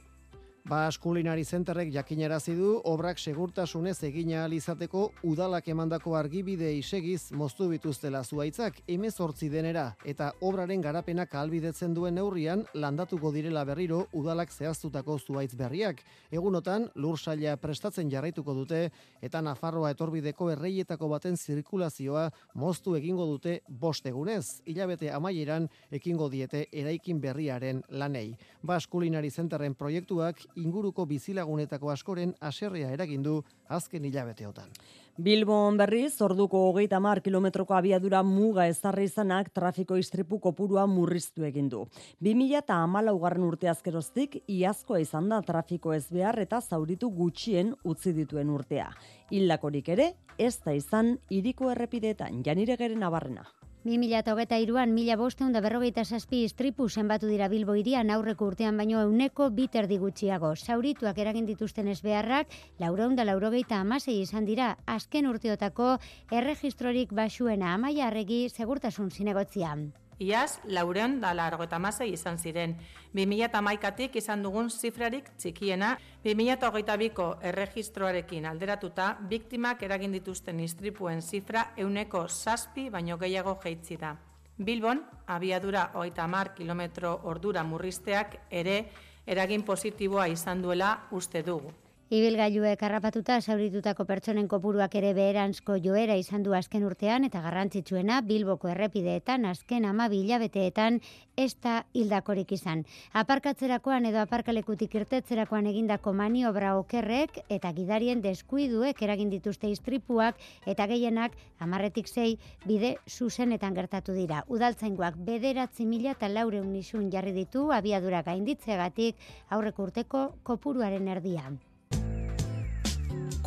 Bas Culinary Centerrek jakinarazi du obrak segurtasunez egina izateko udalak emandako argibide isegiz moztu bituztela zuaitzak 18 denera eta obraren garapenak ahalbidetzen duen neurrian landatuko direla berriro udalak zehaztutako zuaitz berriak. Egunotan lursaila prestatzen jarraituko dute eta Nafarroa etorbideko erreietako baten zirkulazioa moztu egingo dute bost egunez. Ilabete amaieran ekingo diete eraikin berriaren lanei. Bas Culinary Centerren proiektuak inguruko bizilagunetako askoren aserrea eragindu azken hilabeteotan. Bilbon berriz, orduko hogeita mar kilometroko abiadura muga ezarri izanak trafiko istripu kopurua murriztu egin du. 2000 eta amalaugarren urte azkeroztik, iazkoa izan da trafiko ez behar eta zauritu gutxien utzi dituen urtea. Hildakorik ere, ez da izan iriko errepideetan, janire geren abarrena. 2008an mila bosteun da berrogeita saspi istripu zenbatu dira Bilbo irian aurreko urtean baino euneko biter digutxiago. Saurituak eragin dituzten ez beharrak, laureun da laurogeita amasei izan dira, azken urteotako erregistrorik basuena amaia arregi segurtasun zinegotzian. Iaz, laurean da largo eta masei izan ziren. 2008 izan dugun zifrarik txikiena, 2008ko erregistroarekin alderatuta, biktimak eragin dituzten istripuen zifra euneko saspi baino gehiago jeitzi da. Bilbon, abiadura hogeita mar kilometro ordura murrizteak ere eragin positiboa izan duela uste dugu. Ibilgailuek harrapatuta sauritutako pertsonen kopuruak ere beheranzko joera izan du azken urtean eta garrantzitsuena Bilboko errepideetan azken ama bilabeteetan ez da hildakorik izan. Aparkatzerakoan edo aparkalekutik irtetzerakoan egindako maniobra okerrek eta gidarien deskuiduek eragin dituzte istripuak eta gehienak amarretik zei bide zuzenetan gertatu dira. Udaltzaingoak bederatzi mila eta laure unisun jarri ditu abiadura gainditzeagatik aurrek urteko kopuruaren erdian.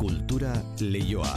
Kultura leioa.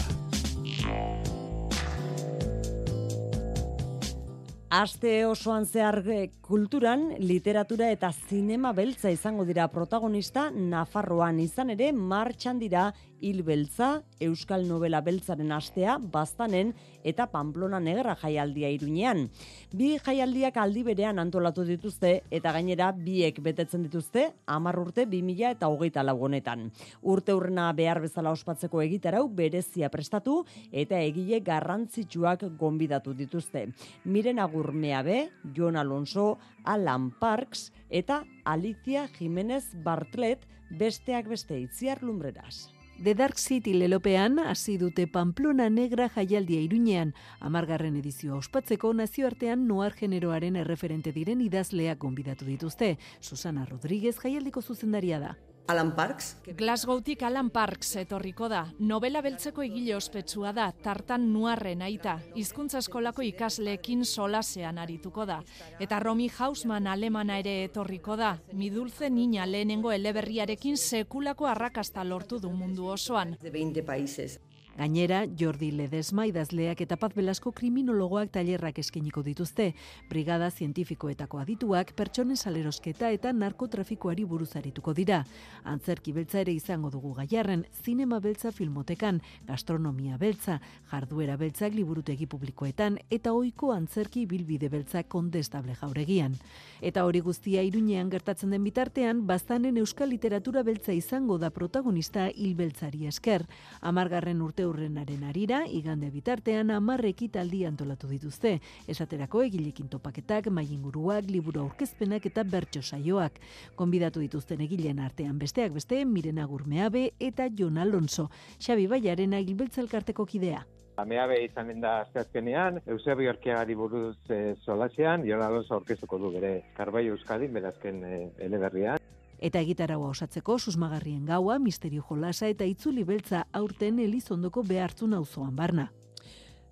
Aste osoan zehar eh, kulturan, literatura eta zinema beltza izango dira protagonista Nafarroan izan ere martxan dira hil beltza, Euskal Novela beltzaren astea, baztanen eta Pamplona negra jaialdia irunean. Bi jaialdiak aldi berean antolatu dituzte eta gainera biek betetzen dituzte amar urte 2000 eta hogeita lagunetan. Urte urrena behar bezala ospatzeko egitarau berezia prestatu eta egile garrantzitsuak gonbidatu dituzte. Miren agur meabe, Jon Alonso, Alan Parks eta Alicia Jimenez Bartlet besteak beste itziar lumbreras. The Dark City lelopean hasi dute Pamplona Negra jaialdia iruñean, amargarren edizioa ospatzeko nazioartean noar generoaren erreferente diren idazleak gonbidatu dituzte. Susana Rodríguez jaialdiko zuzendaria da. Alan Parks. Glasgowtik Alan Parks etorriko da. Novela beltzeko egile ospetsua da, tartan nuarren aita. Hizkuntza eskolako ikasleekin solasean arituko da. Eta Romy Hausman alemana ere etorriko da. Midulze nina lehenengo eleberriarekin sekulako arrakasta lortu du mundu osoan. De 20 países. Gainera, Jordi Ledesma idazleak eta Paz Belasko kriminologoak tailerrak eskeniko dituzte. Brigada zientifikoetako adituak pertsonen salerosketa eta narkotrafikoari buruz arituko dira. Antzerki beltza ere izango dugu gaiarren, zinema beltza filmotekan, gastronomia beltza, jarduera beltzak liburutegi publikoetan eta ohiko antzerki bilbide beltza kondestable jauregian. Eta hori guztia iruñean gertatzen den bitartean, bastanen euskal literatura beltza izango da protagonista hilbeltzari esker. Amargarren urte urrenaren arira, igande bitartean amarre ekitaldi antolatu dituzte. Esaterako egilekin topaketak, mainguruak, liburu aurkezpenak eta bertso saioak. Konbidatu dituzten egileen artean besteak beste, Mirena Gurmeabe eta Jon Alonso. Xabi Baiaren agilbeltzalkarteko kidea. Ameabe izanen da azkazkenean, Eusebio Arkeagari buruz e, solasean, Jon Alonso aurkezuko du bere Karbai Euskadin, berazken e, eleberrian. Eta egitaragoa osatzeko susmagarrien gaua, misterio jolasa eta itzuli beltza aurten elizondoko behartzun auzoan barna.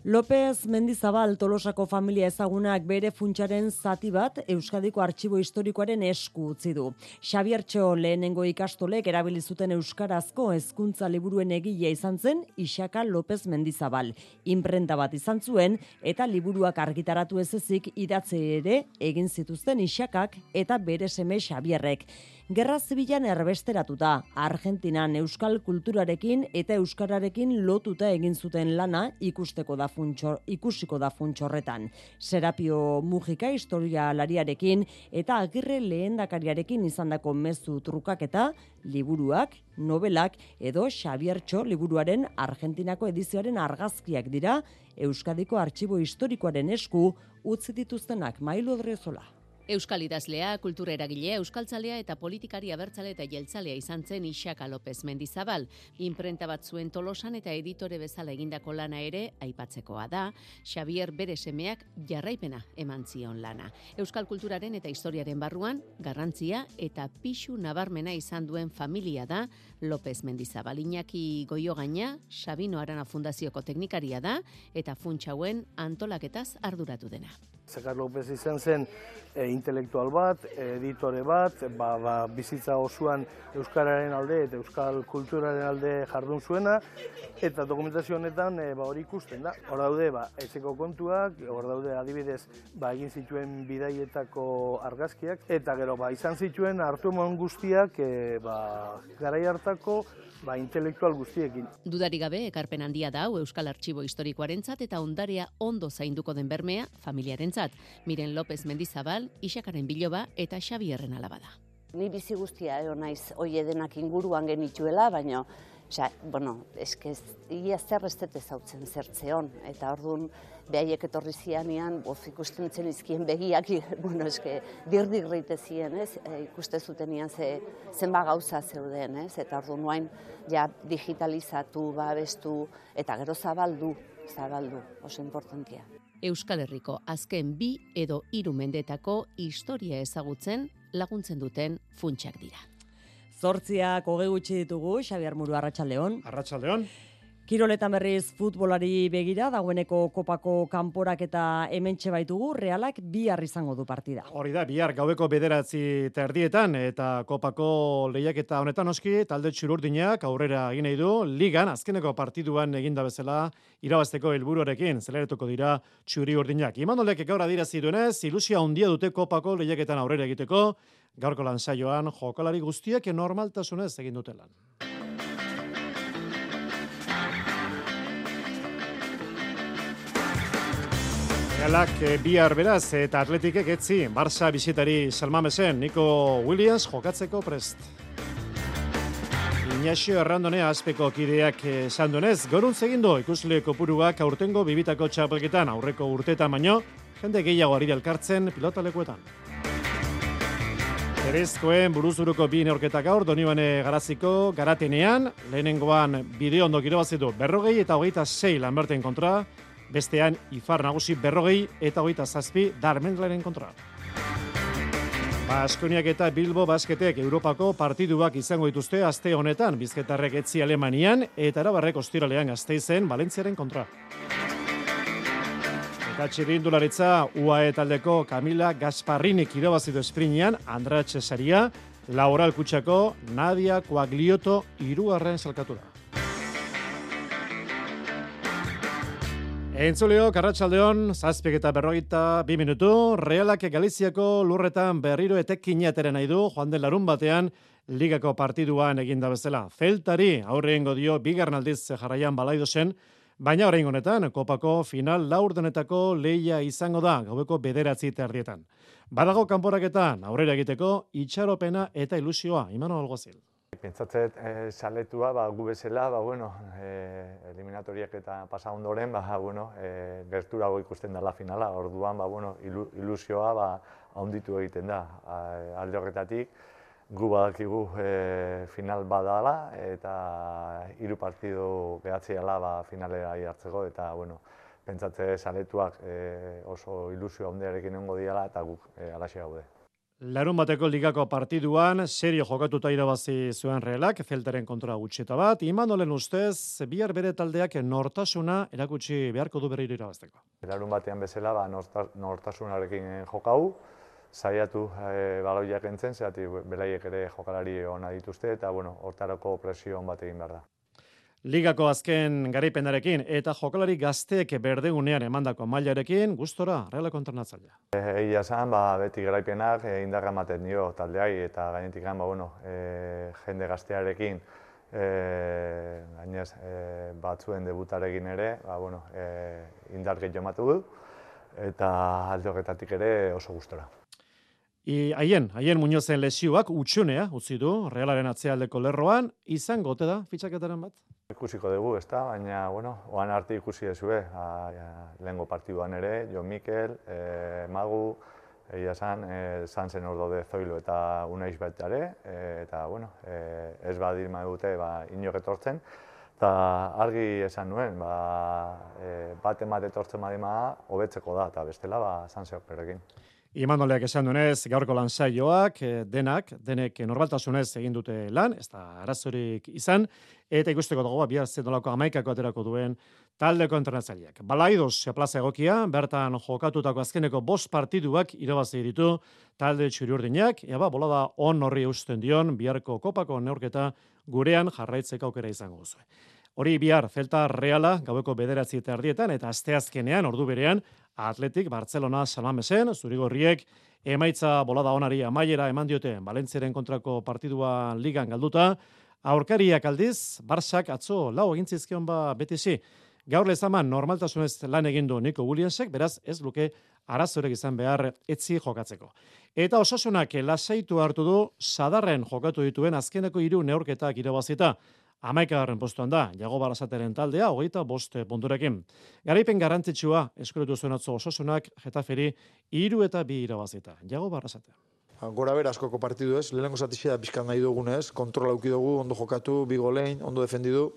López Mendizabal Tolosako familia ezagunak bere funtsaren zati bat Euskadiko Artxibo Historikoaren esku utzi du. Xabiertxo lehenengo ikastolek erabili zuten euskarazko hezkuntza liburuen egilea izan zen Ixaka López Mendizabal. Imprenta bat izan zuen eta liburuak argitaratu ez ezik idatze ere egin zituzten Ixakak eta bere seme Xabierrek. Gerra zibilan erbesteratuta, Argentinan euskal kulturarekin eta euskararekin lotuta egin zuten lana ikusteko da funtxor, ikusiko da funtxorretan. Serapio Mujika historia lariarekin eta agirre lehendakariarekin izandako mezu trukaketa, liburuak, novelak edo Xabiertxo liburuaren Argentinako edizioaren argazkiak dira Euskadiko Artxibo Historikoaren esku utzi dituztenak Mailu Odriozola. Euskal idazlea, kultura eragilea, euskaltzalea eta politikari abertzale eta jeltzalea izan zen Ixaka López Mendizabal. Imprenta bat zuen tolosan eta editore bezala egindako lana ere aipatzekoa da, Xavier bere semeak jarraipena eman zion lana. Euskal kulturaren eta historiaren barruan, garrantzia eta pixu nabarmena izan duen familia da López Mendizabal. Iñaki goio gaina, Sabino Arana Fundazioko teknikaria da eta funtsauen antolaketaz arduratu dena. Zekar López izan zen e, intelektual bat, editore bat, ba, ba, bizitza osoan Euskararen alde eta Euskal kulturaren alde jardun zuena, eta dokumentazio honetan e, ba, hori ikusten da. Hor daude, ba, ezeko kontuak, hor daude adibidez, ba, egin zituen bidaietako argazkiak, eta gero, ba, izan zituen hartu guztiak, e, ba, garai hartako, ba, intelektual guztiekin. Dudari gabe, ekarpen handia da hau Euskal Artxibo Historikoarentzat eta ondarea ondo zainduko den bermea familiarentzat. Miren López Mendizabal, Isakaren Biloba eta Xabierren alabada. Ni bizi guztia eo naiz hoie denak inguruan genituela, baina Osa, bueno, eske ia zer ez dut ezautzen zertzeon, eta orduan behaiek etorri zianean, boz ikusten zen izkien begiak, <laughs> bueno, eske dirdik reite ziren, ez, e, ikuste zuten ian ze, zenba gauza zeuden, ez, eta orduan nuain, ja, digitalizatu, babestu, eta gero zabaldu, zabaldu, oso importantia. Euskal Herriko azken bi edo hiru mendetako historia ezagutzen laguntzen duten funtsak dira. Zortziak hoge gutxi ditugu, Xabiar Muru Arratxaldeon. Arratxaldeon. Kiroletan berriz futbolari begira, dagoeneko kopako kanporak eta hementxe baitugu, realak bihar izango du partida. Hori da, bihar gaubeko bederatzi terdietan eta kopako lehiak eta honetan oski, talde txururdinak aurrera egin du, ligan, azkeneko partiduan eginda bezala, irabazteko helburuarekin zeleretuko dira txuri urdinak. Imandolek gaur adirazi duenez, ilusia handia dute kopako lehiaketan aurrera egiteko, gaurko lan saioan jokalari guztiak normaltasunez egin dute lan. Realak e, bihar beraz eta atletikek etzi, Barça bisitari salmamesen, Nico Williams jokatzeko prest. Inaxio errandonea azpeko kideak esan duenez, gorun zegindu ikusle kopuruak aurtengo bibitako txapelketan aurreko urtetan baino, jende gehiago ari elkartzen pilotalekuetan. Berezkoen buruzuruko bi neorketak gaur, donibane garaziko garatenean, lehenengoan bideo ondo giro bazitu berrogei eta hogeita sei lanberten kontra, bestean ifar nagusi berrogei eta hogeita zazpi darmenglaren kontra. Baskoniak eta Bilbo basketek Europako partiduak izango dituzte aste honetan, bizketarrek etzi Alemanian eta erabarrek ostiralean gazteizen Valentziaren kontra. Eta txirindularitza UAE taldeko Camila Gasparrinik irabazidu esprinean, Andra Cesaria, Laura Kutsako, Nadia Coaglioto irugarren salkatu Entzuleo, Karratxaldeon, zazpik eta berrogeita bi minutu, realak Galiziako lurretan berriro etekin ateren nahi du, joan den larun batean, ligako partiduan eginda bezala. Zeltari, aurreen dio, bigarnaldiz jarraian balaido zen, Baina orain honetan, kopako final laurdenetako leia izango da, gaueko bederatzi terdietan. Badago kanporaketan, aurrera egiteko, itxaropena eta ilusioa, imano alguazil. Pentsatzet e, saletua, ba, gu bezala, ba, bueno, e, eliminatoriak eta pasa ondoren, ba, bueno, e, gerturago ikusten dela finala, orduan, ba, bueno, ilusioa, ba, haunditu egiten da, alde horretatik, gu badakigu e, final badala eta hiru partidu behatziala ba, finalera hartzeko eta bueno, pentsatze saletuak e, oso ilusio handiarekin nengo diala eta guk e, alaxe gaude. Larun bateko ligako partiduan, serio jokatuta irabazi zuen realak, zeltaren kontra gutxeta bat, imanolen ustez, bihar bere taldeak nortasuna erakutsi beharko du berri irabazteko. Larun batean bezala, ba, nortasunarekin jokau, saiatu e, baloiak entzen, zehati belaiek ere jokalari ona dituzte, eta bueno, hortarako presio bat egin behar da. Ligako azken garaipenarekin eta jokalari gazteek berdegunean emandako mailarekin gustora Real kontranatzailea. Egia esan, ba, beti garaipenak e, indarra ematen dio taldeai eta gainetik ba, bueno, e, jende gaztearekin e, gainez e, batzuen debutarekin ere, ba, bueno, e, indar gehiago ematu du eta alde horretatik ere oso gustora. I haien, haien Muñozen lesioak utxunea utzi du Realaren atzealdeko lerroan, izan gote da fitxaketaren bat. Ikusiko dugu, ez baina, bueno, oan arte ikusi ezue, lehengo partiduan ere, Jo Mikel, e, Magu, egia san, e, zan zen ordo de zoilo eta unaiz baitare, e, eta, bueno, e, ez badir dute, ba, inok etortzen, eta argi esan nuen, ba, e, bat emate etortzen badima, hobetzeko da, eta bestela, ba, zan zeok. Imanoleak esan duenez, gaurko lan saioak, eh, denak, denek normaltasunez egin dute lan, ez da arazorik izan, eta ikusteko dago, bihar zenolako amaikako aterako duen taldeko internazaliak. Balaidos, plaza egokia, bertan jokatutako azkeneko bost partiduak irabazi ditu talde txuri urdinak, eba, bolada on horri eusten dion, biharko kopako neurketa gurean jarraitzeko aukera izango zuen. Hori bihar, Celta Reala, gaueko bederatzi eta ardietan, eta asteazkenean, ordu berean, Atletik, Barcelona, Salamesen, Zurigorriek, emaitza bolada onari amaiera eman diote Valentziaren kontrako partidua ligan galduta, aurkariak aldiz, Barsak atzo lau egintzizkion ba betisi. Gaur lezaman normaltasunez lan egin du Nico Williamsek, beraz ez luke arazorek izan behar etzi jokatzeko. Eta osasunak lasaitu hartu du sadarren jokatu dituen azkeneko hiru neurketak irabazita. Amaika garren postuan da, jago barazateren taldea, hogeita boste punturekin. Garaipen garrantzitsua, eskuretu zuen atzo ososunak, jetaferi, iru eta bi irabazita. Jago barazate. Ba, gora bera askoko partidu ez, lehenengo zatixea pixkan nahi dugunez, kontrola auki dugu, ondo jokatu, bi golein, ondo defendidu.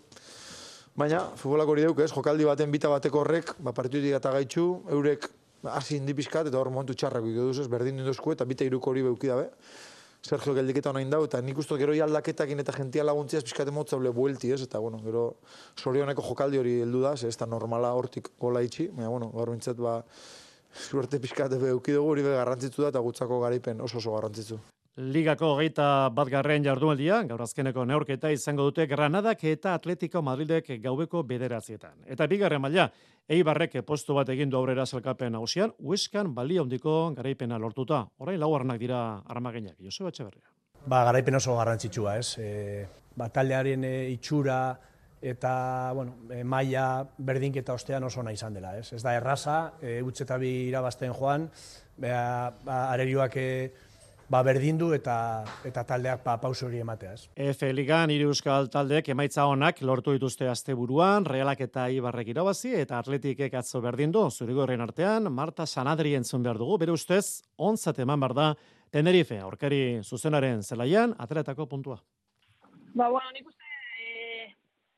Baina, futbolak hori deuk ez, jokaldi baten bita bateko horrek, ba, partidu eta gaitxu, eurek hasi indi pixkat, eta hor momentu txarrak ikuduz ez, berdin indosku, eta bita iruko hori beuki dabe. Sergio geldiketa honain dau, eta nik uste gero aldaketak eta gentia laguntziaz pixkate motza buelti, ez? Eta, bueno, gero sorioneko jokaldi hori heldu da, ez da normala hortik gola itxi, baina, bueno, gaur bintzat, ba, <laughs> zuerte pixkate beuki dugu, hori garrantzitzu da, eta gutzako garaipen oso oso garrantzitzu. Ligako geita bat garren gaur azkeneko neurketa izango dute Granadak eta Atletico Madridek gaubeko bederatzietan. Eta bigarren maila, Eibarrek postu bat egin du aurrera zelkapen nagusian, Hueskan balia hondiko garaipena lortuta. Orain lau dira armaginak. Joseba Etxeberria. Ba, garaipen oso garrantzitsua, ez? E, ba, taldearen e, itxura eta, bueno, e, maila berdinketa ostean oso nahi izan dela, ez? Ez da erraza, e, utzetabi irabazten joan, ba, arerioak e, ba berdindu eta eta taldeak pa pauso hori ematea, ez. F Ligan hiru euskal taldeek emaitza onak lortu dituzte asteburuan, Realak eta Ibarrek irabazi eta Atletikek atzo berdindu Zurigorren artean Marta Sanadri entzun behar dugu. Bere ustez onzat eman bar da Tenerife aurkari zuzenaren zelaian atletako puntua. Ba bueno, nik uste eh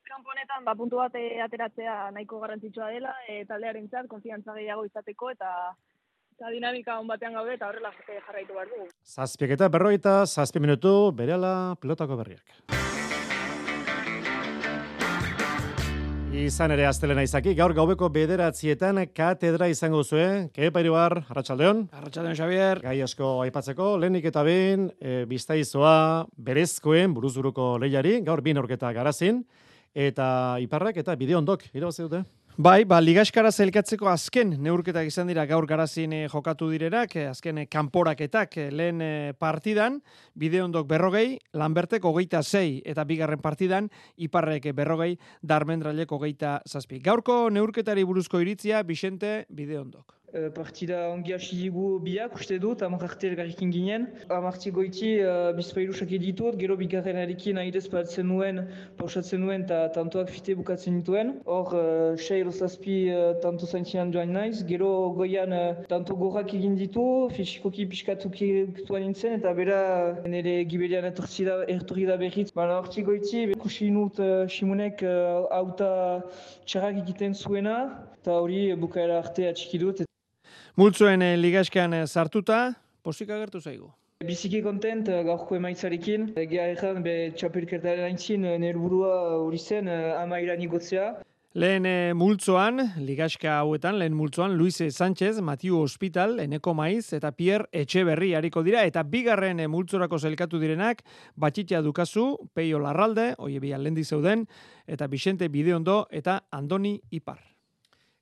kanponetan ba puntu bat eh, ateratzea nahiko garrantzitsua dela, e, taldearentzat konfiantza gehiago izateko eta eta dinamika on batean gaude eta horrela jarraitu behar dugu. Zazpiek eta berroita, zazpi minutu, berela pelotako berriak. Izan ere astelena izaki, gaur gaubeko bederatzietan katedra izango zuen. Kepa iruar, Arratxaldeon. Arratxaldeon, Xavier. Gai asko aipatzeko, lehenik eta bin, e, biztaizoa berezkoen buruzuruko lehiari, gaur bin orketa garazin, eta iparrak eta bideo ondok, irabazi dute. Bai, ba, ligaskara zelkatzeko azken neurketak izan dira gaur garazin eh, jokatu direnak, eh, azken eh, kanporaketak lehen partidan, bideondok berrogei, Lambertek hogeita zei, eta bigarren partidan, Iparrek berrogei, Darmendralek hogeita zazpi. Gaurko neurketari buruzko iritzia, Bixente, bideondok. Eh, partida ongi hasi digu biak, uste dut, amak arte elgarrikin ginen. Amartzi goiti uh, bizpailusak editut, gero bigarren arekin ahidez batzen nuen, pausatzen nuen, eta tantoak fite bukatzen dituen. Hor, uh, sei zazpi uh, tanto zaintzian joan naiz, gero goian uh, tanto gorrak egin ditu, fisikoki piskatuki tuan nintzen, eta bera nire etortzi da, ertorri da berriz. Baina hortzi goiti, kusi nut uh, Simonek uh, auta txarrak egiten zuena, eta hori bukaera arte atxiki dut. Multzoen eh, ligaskan eh, sartuta, posik agertu zaigu. Biziki kontent eh, gaurko emaitzarekin. Egia erran, be txapelkertaren aintzin, nerburua hori zen, ama irani gotzea. Lehen multzoan, ligaska hauetan, lehen multzoan, Luis Sánchez, Matiu Hospital, Eneko Maiz eta Pierre Etxeberri hariko dira, eta bigarren multzorako zelkatu direnak, Batxitia Dukazu, Peio Larralde, oie lendi zeuden, eta Vicente Bideondo eta Andoni Ipar.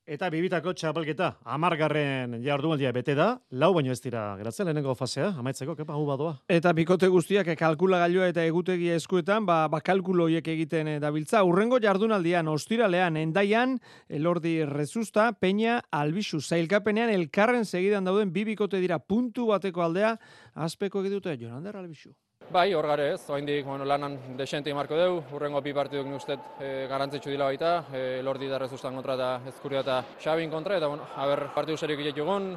Eta bibitako txapelketa, amargarren jardunaldia bete da, lau baino ez dira geratzen lehenengo fasea, amaitzeko, kepa, hu badoa. Eta bikote guztiak kalkula gailua eta egutegi eskuetan, ba, ba kalkulo hiek egiten eh, dabiltza. Urrengo jardunaldian, ostiralean, endaian, elordi rezusta, peña, albixu, zailkapenean, elkarren segidan dauden bibikote dira puntu bateko aldea, azpeko egitute, Jonander albixu. Bai, hor gare ez, oaindik bueno, lanan desente marko deu, urrengo bi partiduk nustet e, eh, garantzitsu dila baita, e, lordi da rezustan kontra eta ezkuria eta xabin kontra, eta bueno, haber partidu serik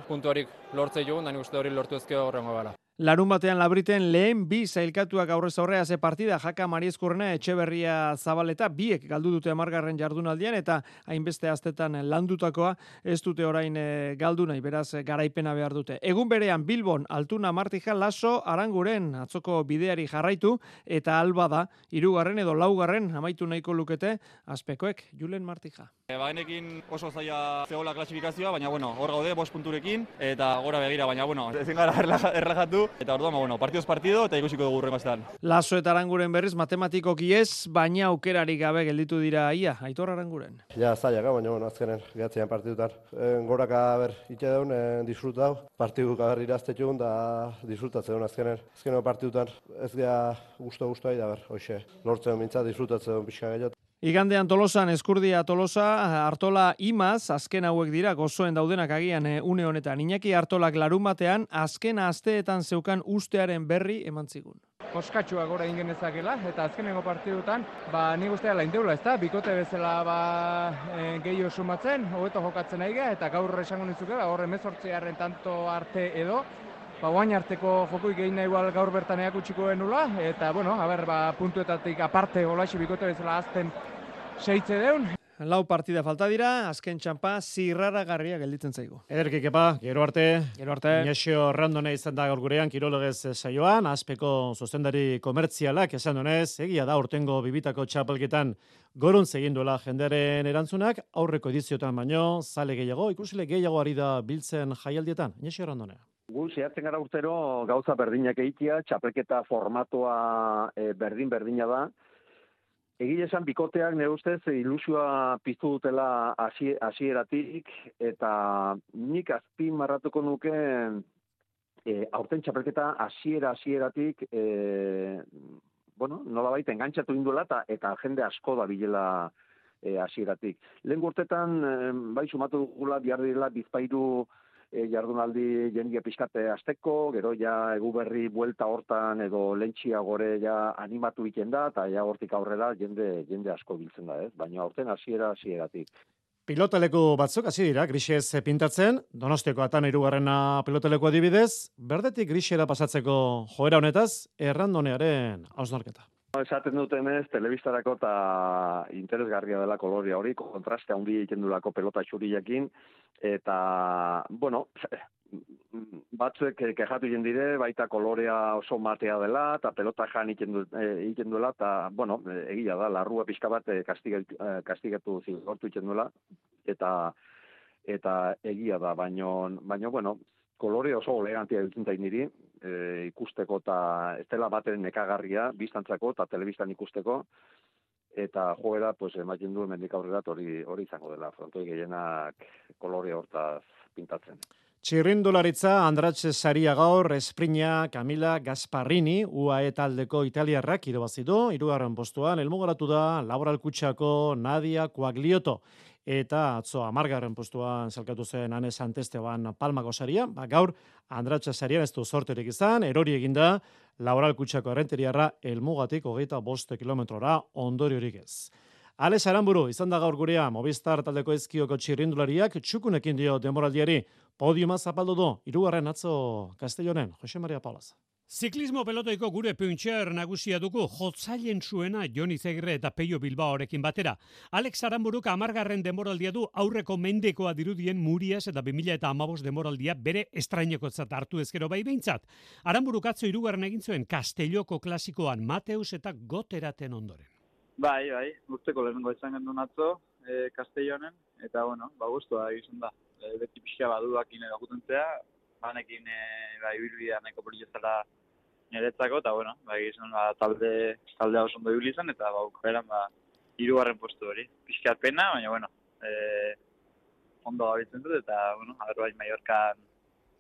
puntuarik lortzei jugun, da nik uste hori lortu ezkeo horrengo gala. Larun batean labriten lehen bi zailkatuak aurrez aurrea ze partida jaka Mariezkurrena etxeberria zabaleta biek galdu dute amargarren jardunaldian eta hainbeste aztetan landutakoa ez dute orain e, galdu nahi beraz garaipena behar dute. Egun berean Bilbon altuna martija laso aranguren atzoko bideari jarraitu eta alba da irugarren edo laugarren amaitu nahiko lukete azpekoek Julen Martija. E, Baenekin oso zaila zegoela klasifikazioa, baina bueno, hor gaude, bost punturekin, eta gora begira, baina bueno, ezin gara erlajatu, eta orduan, ba, bueno, partidoz partido eta ikusiko dugu urren Laso eta aranguren berriz matematikoki ez, baina aukerari gabe gelditu dira ia, aitor aranguren. Ja, zaila, baina, bueno, azkenen, gehatzean partidutar. En, goraka, ber, itxe daun, en, disfrutau, partiduk aber iraztetxun, da disfrutatzen duen azkenen. Azkenen partidutar, ez gea gusto-gustoa, da ber, hoxe, lortzen mintza, disfrutatzen duen pixka gehiot. Igandean Tolosan eskurdia Tolosa, Artola Imaz, azken hauek dira gozoen daudenak agian e, une honetan. Iñaki Artolak larun batean, azken asteetan zeukan ustearen berri eman zigun. Koskatxua gora ingen ezakela, eta azkenengo partidutan, ba, ni guztia lain deula, ez da? Bikote bezala ba, e, gehiago sumatzen, hobeto jokatzen aiga, eta gaur esango nizuke, ba, horre mezortzearen tanto arte edo, ba, guain arteko jokui gehin nahi igual gaur bertan eakutxiko genula, eta, bueno, haber, ba, puntuetatik aparte golaxi bikote bezala azten seitze deun. Lau partida falta dira, azken txampa zirrara garria gelditzen zaigu. Ederki kepa, gero arte, gero arte. Inesio randone izan da gaur gurean, kirolegez saioan, azpeko zuzendari komertzialak esan dunez, egia da urtengo bibitako txapelketan gorun zegin duela jenderen erantzunak, aurreko ediziotan baino, zale gehiago, ikusile gehiago ari da biltzen jaialdietan, Inesio randone. Gu zehatzen gara urtero gauza berdinak eitia, txapelketa formatoa e, berdin-berdina da, Egile esan bikoteak nire ustez ilusioa piztu dutela hasieratik eta nik azpin marratuko nuke e, aurten txapelketa hasiera hasieratik e, bueno, nola baita engantzatu induela eta, eta jende asko da bilela e, hasieratik. Lehen gurtetan, e, bai sumatu dugula, bihar direla bizpairu e, jardunaldi jendia pixkate azteko, gero ja egu berri buelta hortan edo lentxia gore ja animatu iten da, eta ja hortik aurrera jende, jende asko biltzen da, ez? baina horten hasiera hasieratik. Pilotaleku batzuk hasi dira, grisez pintatzen, donostiako atan irugarrena pilotaleku adibidez, berdetik grisera pasatzeko joera honetaz, errandonearen hausnarketa. Esaten duten ez, telebistarako eta interesgarria dela koloria hori, kontraste handi egiten dulako pelota txuriakin, eta, bueno, <laughs> batzuek kejatu egin dire, baita kolorea oso matea dela, eta pelota jan egiten, e, duela, eta, bueno, egia da, larrua pixka bat e, kastigatu, e, kastigatu zilgortu egiten duela, eta, eta egia da, baino, baino, bueno, kolore oso elegantia dutzen niri, e, ikusteko eta ez dela baten nekagarria, biztantzako eta telebistan ikusteko, eta joera, pues, ematen du emendik aurrera hori hori izango dela, frontoi gehienak kolore hortaz pintatzen. Txirrindularitza Andratxe Saria gaur, Esprina, Camila Gasparrini, UAE taldeko italiarrak irabazidu, irugarren postuan, elmugaratu da Laboral Kutsako Nadia Kuaglioto. Eta atzo amargarren postuan salkatu zen Ane Santesteban palmako saria, ba, gaur Andratxa sarian ez du sorterik izan, erori eginda, laboral kutsako errenteriarra elmugatik hogeita boste kilometrora ondoriorik ez. Alex Aramburu, izan da gaur gurea, Movistar taldeko ezkioko txirrindulariak, txukunekin dio demoraldiari, podiuma zapaldu du, irugarren atzo Castellonen, Jose Maria Paulaz. Ziklismo pelotoiko gure puntxer nagusia dugu jotzailen zuena Joni Zegre eta Peio Bilbaorekin batera. Alex Aramburuk amargarren demoraldia du aurreko mendekoa dirudien Murias eta 2000 eta amabos demoraldia bere estraineko hartu ezkero bai behintzat. Aramburuk atzo irugarren egin zuen Castelloko klasikoan Mateus eta Goteraten ondoren. Bai, bai, urteko lehenengo izan gendu natzo, e, Castellonen, eta bueno, ba guztua egizun da. E, beti pixka baduak ine banekin e, bai, bilbidea nahiko polizela niretzako, eta bueno, ba, gizun, ba, talde, talde oso ondo izan, eta ba, ukaeran, ba, irugarren postu hori. Piskat pena, baina, bueno, e, ondo gabitzen dut, eta, bueno, agarro bai, Mallorcan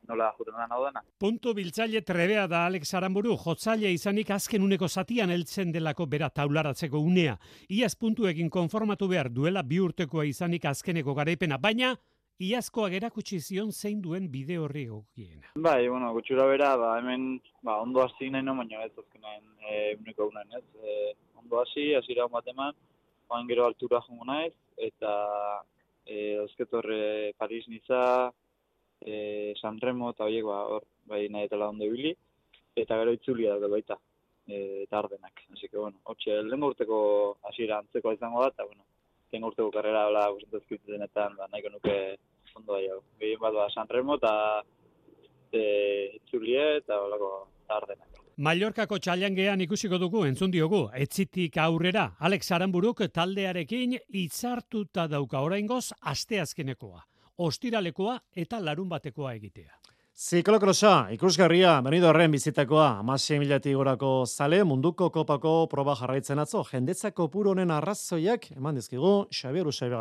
nola juten da hau dana. Punto biltzaile trebea da Alex Aramburu, jotzaile izanik azken uneko zatian heltzen delako bera taularatzeko unea. Iaz puntuekin konformatu behar duela bi urtekoa izanik azkeneko garaipena, baina iazkoa gerakutsi zion zein duen bide horri gokiena. Bai, bueno, gutxura bera, ba, hemen ba, ondo hasi nahi no, baina ez azkenen e, uniko unen, ez? E, ondo hasi, hasi da bat eman, oan gero altura jongo naiz, eta e, azketorre Paris Niza, e, San Remo, eta horiek, ba, hor, bai nahi eta ondo bili, eta gero itzulia da baita, e, eta ardenak. Así que, bueno, hotxe, lehen urteko hasiera antzeko izango da, eta, bueno, lehen urteko karrera, hola, guztatu ba, nahiko nuke ondo hau. Gehien bat ba, San Remo eta e, Txulie eta olako tardenak. Mallorcako txailangean ikusiko dugu, entzun diogu, etzitik aurrera, Alex Aramburuk taldearekin itzartuta dauka oraingoz asteazkenekoa, ostiralekoa eta larun batekoa egitea. Ziklokrosa, ikusgarria, benido horren bizitakoa, amasi emilatik gorako zale, munduko kopako proba jarraitzen atzo, jendetzako puro honen arrazoiak, eman dizkigu, Xabier Usaibe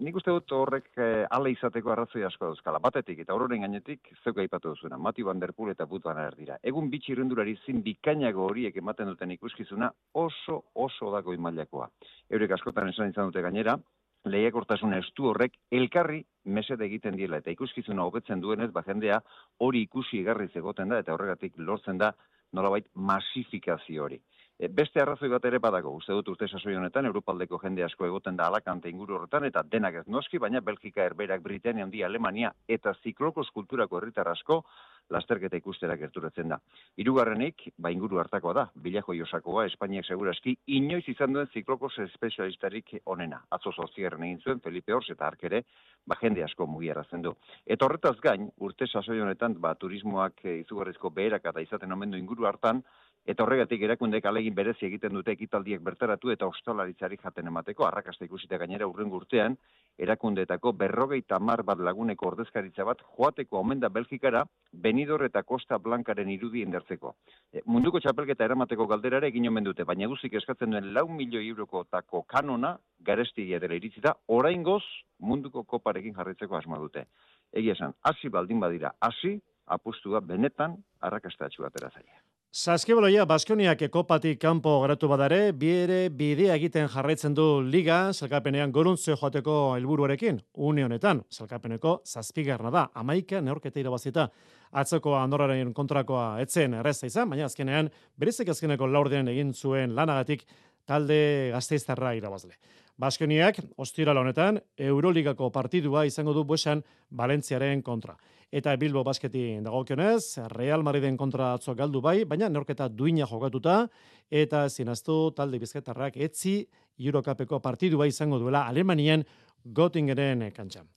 nik uste dut horrek e, ale izateko arrazoi asko dauzkala. Batetik eta horren gainetik zeuk aipatu duzuna, Mati Van Der Poel eta But Van dira. Egun bitxi irundurari zin bikainago horiek ematen duten ikuskizuna oso oso dago imailakoa. Eurek askotan esan izan dute gainera, lehiakortasun estu horrek elkarri mesede egiten diela eta ikuskizuna hobetzen duenez ba jendea hori ikusi egarri zegoten da eta horregatik lortzen da nolabait masifikazio hori. E, beste arrazoi bat ere badago, uste dut urte sasoi honetan, Europaldeko jende asko egoten da alakante inguru horretan, eta denak ez noski, baina Belgika, Erberak, Britania, Handi, Alemania, eta zikloko eskulturako herritar asko, lasterketa ikustera gerturatzen da. Hirugarrenik, ba inguru hartakoa da, bilajo josakoa, Espainiak seguraski, inoiz izan duen ziklokos espezialistarik onena. Atzo zortzigarren egin zuen, Felipe Ors eta Arkere, ba jende asko mugiarrazen du. Eta horretaz gain, urte sasoi honetan, ba turismoak e, izugarrizko beherak eta izaten omendu inguru hartan, Eta horregatik erakundek alegin berezi egiten dute ekitaldiek bertaratu eta ostalaritzari jaten emateko, arrakasta ikusita gainera urren urtean, erakundeetako berrogei tamar bat laguneko ordezkaritza bat joateko omen da Belgikara, Benidor eta Costa Blankaren irudi indertzeko. E, munduko txapelketa eramateko galderare egin omen dute, baina guzik eskatzen duen lau milioi euroko tako kanona, garestia dela iritsi da, orain goz munduko koparekin jarritzeko asma dute. Egia esan, hasi baldin badira, hasi, apustua benetan arrakastatxu atera zaila. Saskiboloia Baskoniak ekopatik kanpo geratu badare, biere bidea egiten jarraitzen du liga, zelkapenean goruntze joateko helburuarekin. Une honetan, zelkapeneko zazpigarna da, amaika neorketa irabazita. Atzoko andorraren kontrakoa etzen erreza izan, baina azkenean, berezik azkeneko laurdean egin zuen lanagatik talde gazteiztarra irabazle. Baskoniak, ostirala honetan, Euroligako partidua izango du buesan Valentziaren kontra eta Bilbo basketi dagokionez, Real Madriden kontra atzo galdu bai, baina neorketa duina jokatuta, eta zinaztu talde bizketarrak etzi Eurocapeko partidua izango duela Alemanian Göttingenen kantxan.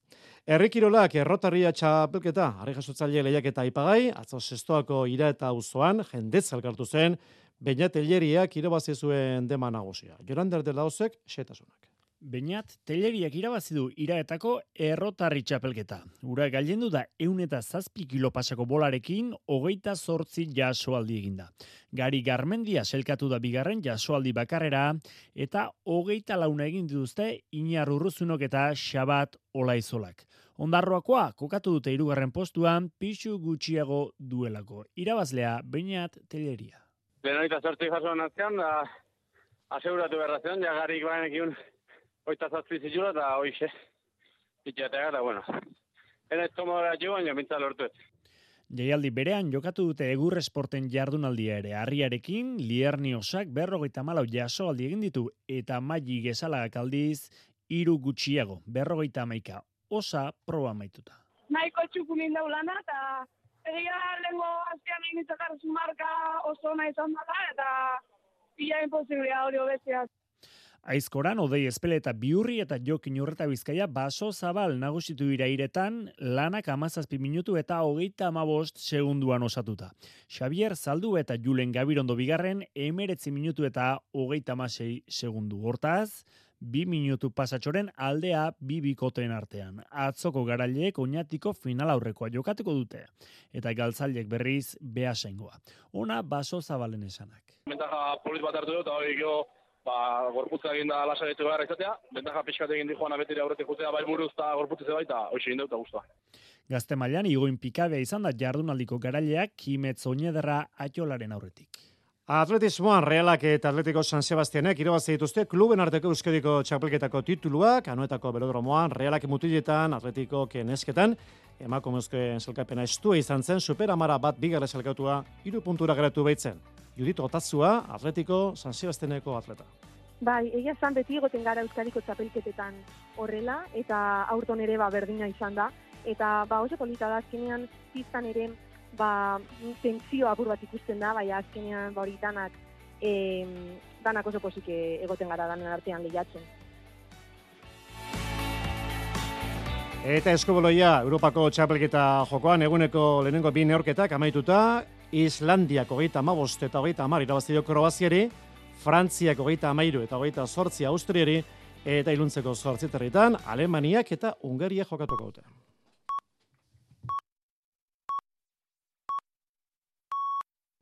Errikirolak errotarria txapelketa, harri jasotzaile lehiak eta ipagai, atzo sestoako ira eta auzoan jendez alkartu zen, baina teleriak irabazizuen dema nagusia. Jorander dela osek, setasunak. Beñat, teleriak irabazi du iraetako errotarri txapelketa. Ura gailendu da eun eta zazpi kilo pasako bolarekin, hogeita zortzi jasoaldi eginda. Gari garmendia selkatu da bigarren jasoaldi bakarrera, eta hogeita launa egin dituzte inar urruzunok eta xabat olaizolak. Ondarroakoa, kokatu dute irugarren postuan, pixu gutxiago duelako. Irabazlea, Beñat, teleria. Benoita zortzi jasoan azkean, da, aseguratu berrazion, ja garik baenekin oita zazpi zitula eta hoize. Itxatea gara, bueno. Era estomora jo, baina mintza lortu ez. Jaialdi berean jokatu dute egur esporten jardunaldia ere. Harriarekin, lierni osak berrogeita malau jaso aldi egin ditu eta maili gezalagak aldiz hiru gutxiago, berrogeita amaika. Osa proba maituta. Nahiko txukumin daulana eta egia lengo aztean egin marka oso izan dela eta ia imposiblia hori hobetzea. Aizkoran, odei espele eta biurri eta jokin urreta bizkaia baso zabal nagusitu dira iretan, lanak amazazpi minutu eta hogeita amabost segunduan osatuta. Xavier Zaldu eta Julen Gabirondo bigarren, emeretzi minutu eta hogeita amasei segundu. Hortaz, bi minutu pasatxoren aldea bi bikoteen artean. Atzoko garaileek oinatiko final aurrekoa jokatuko dute. Eta galtzaileek berriz behasengoa. Ona baso zabalen esanak. Bentaja polit bat hartu dut, hori ba, gorputza egin da lasaretu behar izatea, bentaja pixkat egin di joan abetire aurretik jutea bai buruz eta gorputze bai, eta hoxe egin dut guztua. Gazte mailan igoin pikabea izan da jardunaldiko garaileak kimetz oinederra atxolaren aurretik. Atletismoan Realak eta Atletico San Sebastianek irabazi dituzte kluben arteko euskadiko txapelketako tituluak, anuetako belodromoan Realak mutiletan, Atletico kenesketan, emakumezkoen zelkapena estua izan zen, superamara bat bigarre zelkatua iru puntura geratu behitzen. Judito Otazua, Atletico San Sebastianeko atleta. Bai, egia zan beti egoten gara Euskadiko txapelketetan horrela, eta aurton ere ba, berdina izan da. Eta ba, oso polita da, azkenean piztan ere ba, tentzio apur bat ikusten da, bai azkenean ba, hori danak, e, danak oso posik egoten gara danen artean lehiatzen. Eta eskoboloia, Europako txapelketa jokoan, eguneko lehenengo bi neorketak amaituta, Islandiak hogeita amabost eta hogeita amar irabazio Kroaziari, Frantziak hogeita amairu eta hogeita sortzi Austriari, eta iluntzeko sortziterritan, Alemaniak eta Ungaria jokatuko dute.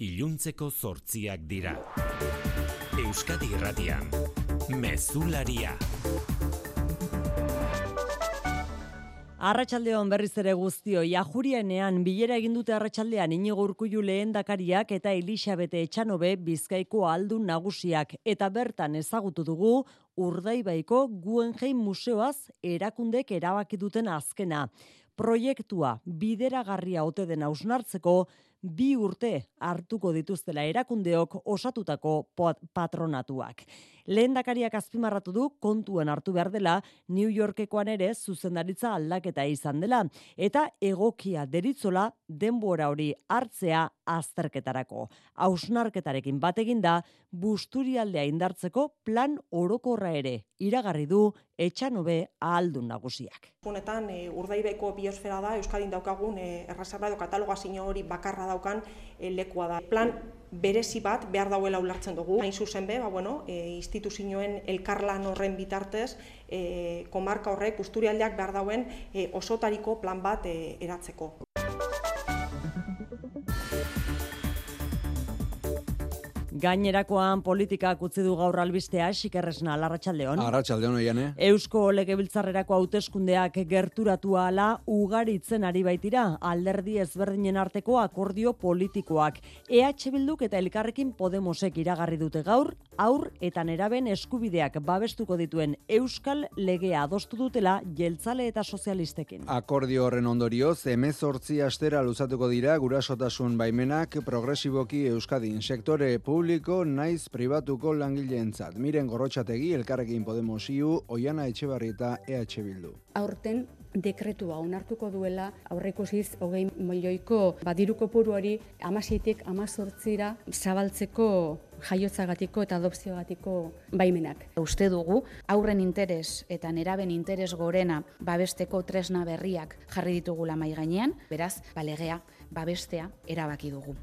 Iluntzeko zortziak dira. Euskadi Irratian, Mezularia. Arratsaldeon berriz ere guztio, jajurienean bilera egin dute arratsaldean inigo urkullu lehendakariak eta Elisabete Etxanobe Bizkaiko aldun nagusiak eta bertan ezagutu dugu Urdaibaiko Guggenheim Museoaz erakundek erabaki duten azkena. Proiektua bideragarria ote den ausnartzeko bi urte hartuko dituztela erakundeok osatutako patronatuak. Lehendakariak azpimarratu du kontuen hartu behar dela New Yorkekoan ere zuzendaritza aldaketa izan dela eta egokia deritzola denbora hori hartzea azterketarako. Hausnarketarekin batekin da busturialdea indartzeko plan orokorra ere iragarri du etxanobe ahaldun nagusiak. Honetan, e, urdaibaiko biosfera da, Euskadin daukagun e, erreserba edo kataloga hori bakarra daukan e, lekua da. Plan berezi bat behar dauela ulertzen dugu. Hain zuzen be, ba, bueno, e, instituzioen elkarlan horren bitartez, e, komarka horrek, usturialdeak behar dauen e, osotariko plan bat e, eratzeko. Gainerakoan politikak utzi du gaur albistea, xikerresna, larratxaldeon. Arratxaldeon, oian, eh? Eusko legebiltzarrerako hauteskundeak gerturatu ala ugaritzen ari baitira, alderdi ezberdinen arteko akordio politikoak. EH Bilduk eta Elkarrekin Podemosek iragarri dute gaur, aur eta neraben eskubideak babestuko dituen Euskal legea adostu dutela jeltzale eta sozialistekin. Akordio horren ondorioz, emezortzi astera luzatuko dira gurasotasun baimenak progresiboki Euskadin sektore publiko naiz pribatuko langileentzat. Miren gorrotxategi elkarrekin Podemos iu, Oiana Etxebarri eta EH Bildu. Aurten dekretua onartuko duela aurreikusiz hogei milioiko badiruko puruari amaseitik amazortzira zabaltzeko jaiotzagatiko eta adopziogatiko baimenak. Uste dugu, aurren interes eta neraben interes gorena babesteko tresna berriak jarri ditugula mai gainean, beraz, balegea babestea erabaki dugu.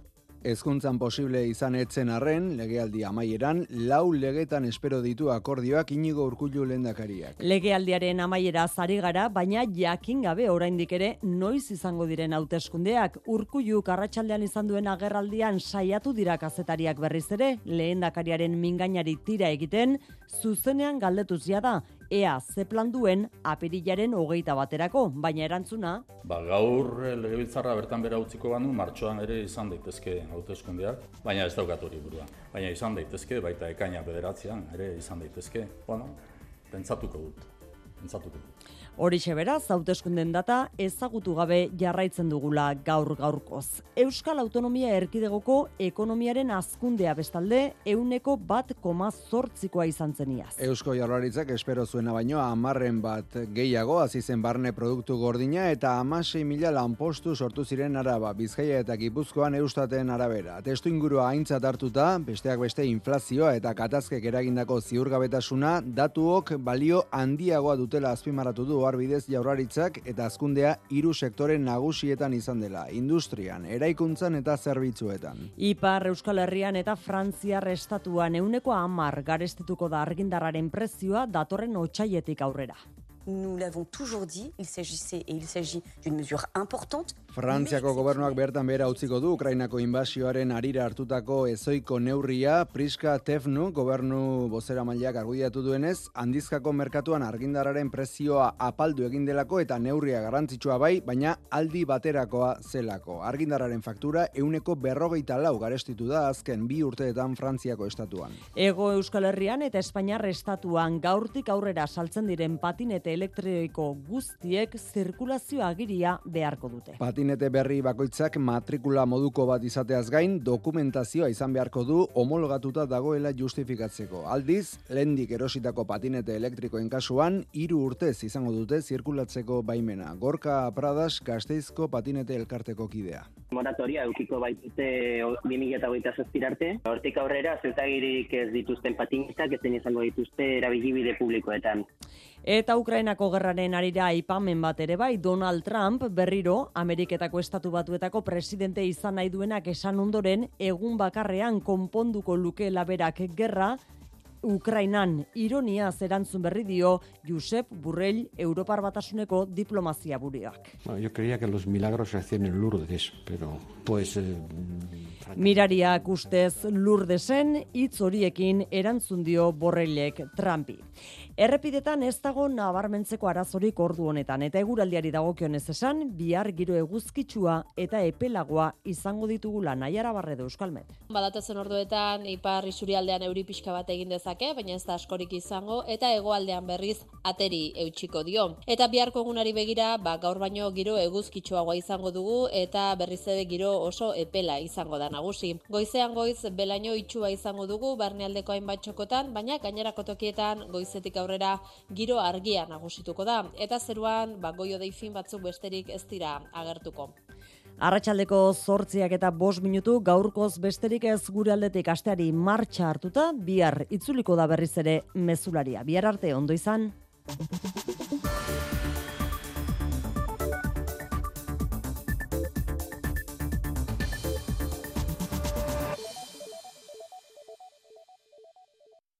Ezkuntzan posible izan etzen arren, legealdi amaieran, lau legetan espero ditu akordioak inigo urkullu lendakariak. Legealdiaren amaiera zari gara, baina jakin gabe oraindik ere noiz izango diren hauteskundeak urkullu karratxaldean izan duen agerraldian saiatu dira kazetariak berriz ere, lehendakariaren mingainari tira egiten, zuzenean galdetuz da, ea ze plan duen apirilaren hogeita baterako, baina erantzuna... Ba, gaur eh, legebiltzarra bertan bera utziko bandu, martxoan ere izan daitezke hauteskundeak, baina ez daukat hori burua. Baina izan daitezke, baita ekaina bederatzean ere izan daitezke. Bueno, pentsatuko dut. Pentsatuko dut. Horixe beraz, hauteskunden data ezagutu gabe jarraitzen dugula gaur gaurkoz. Euskal Autonomia Erkidegoko ekonomiaren azkundea bestalde, euneko bat koma zortzikoa izan zeniaz. Eusko Jaurlaritzak espero zuena baino amarren bat gehiago hasi zen barne produktu gordina eta amasei mila lanpostu sortu ziren araba, Bizkaia eta Gipuzkoan eustaten arabera. Testu ingurua aintzat hartuta, besteak beste inflazioa eta katazkek eragindako ziurgabetasuna, datuok balio handiagoa dutela azpimarratu du bidez jaurlaritzak eta azkundea hiru sektore nagusietan izan dela, industrian, eraikuntzan eta zerbitzuetan. Ipar Euskal Herrian eta Frantziar estatuan euneko amar garestituko da argindarraren prezioa datorren otxaietik aurrera. nous l'avons toujours dit, il s'agissait et il s'agit d'une mesure importante. Frantziako gobernuak bertan behera utziko du Ukrainako inbasioaren arira hartutako ezoiko neurria Priska Tefnu gobernu bozera mailak argudiatu duenez, handizkako merkatuan argindararen prezioa apaldu egin delako eta neurria garrantzitsua bai, baina aldi baterakoa zelako. Argindararen faktura euneko berrogeita lau garestitu da azken bi urteetan Frantziako estatuan. Ego Euskal Herrian eta Espainiar estatuan gaurtik aurrera saltzen diren patinete elektriko guztiek zirkulazio agiria beharko dute. Patinete berri bakoitzak matrikula moduko bat izateaz gain dokumentazioa izan beharko du homologatuta dagoela justifikatzeko. Aldiz, lendik erositako patinete elektrikoen kasuan hiru urtez izango dute zirkulatzeko baimena. Gorka Pradas Gasteizko patinete elkarteko kidea. Moratoria eukiko baitute 2027 arte. Hortik aurrera zeutagirik ez dituzten patinetak ez izango dituzte erabilibide publikoetan. Eta Ukrainako gerraren arira aipamen bat ere bai, Donald Trump berriro Ameriketako estatu batuetako presidente izan nahi duenak esan ondoren egun bakarrean konponduko luke laberak gerra, Ukrainan ironia zerantzun berri dio Josep Burrell Europar Batasuneko diplomazia buriak. Bueno, yo creía que los milagros se hacían en Lourdes, pero pues eh, Mirariak ustez Lourdesen hitz horiekin erantzun dio Borrellek Trumpi. Errepidetan ez dago nabarmentzeko arazorik ordu honetan eta eguraldiari dagokionez esan bihar giro eguzkitsua eta epelagoa izango ditugula Naiara Barredo Euskalmet. Badatezen orduetan ipar isurialdean euri pixka bat egin dezake, baina ez da askorik izango eta hegoaldean berriz ateri eutxiko dio. Eta biharko egunari begira, ba, gaur baino giro eguzkitsuagoa izango dugu eta berriz ere giro oso epela izango da nagusi. Goizean goiz belaino itxua izango dugu barnealdeko hainbat txokotan, baina gainerako tokietan goizetik aurrera giro argia nagusituko da eta zeruan ba goio deifin batzuk besterik ez dira agertuko. Arratxaldeko zortziak eta bos minutu gaurkoz besterik ez gure aldetik asteari martxa hartuta, bihar itzuliko da berriz ere mezularia. Bihar arte ondo izan.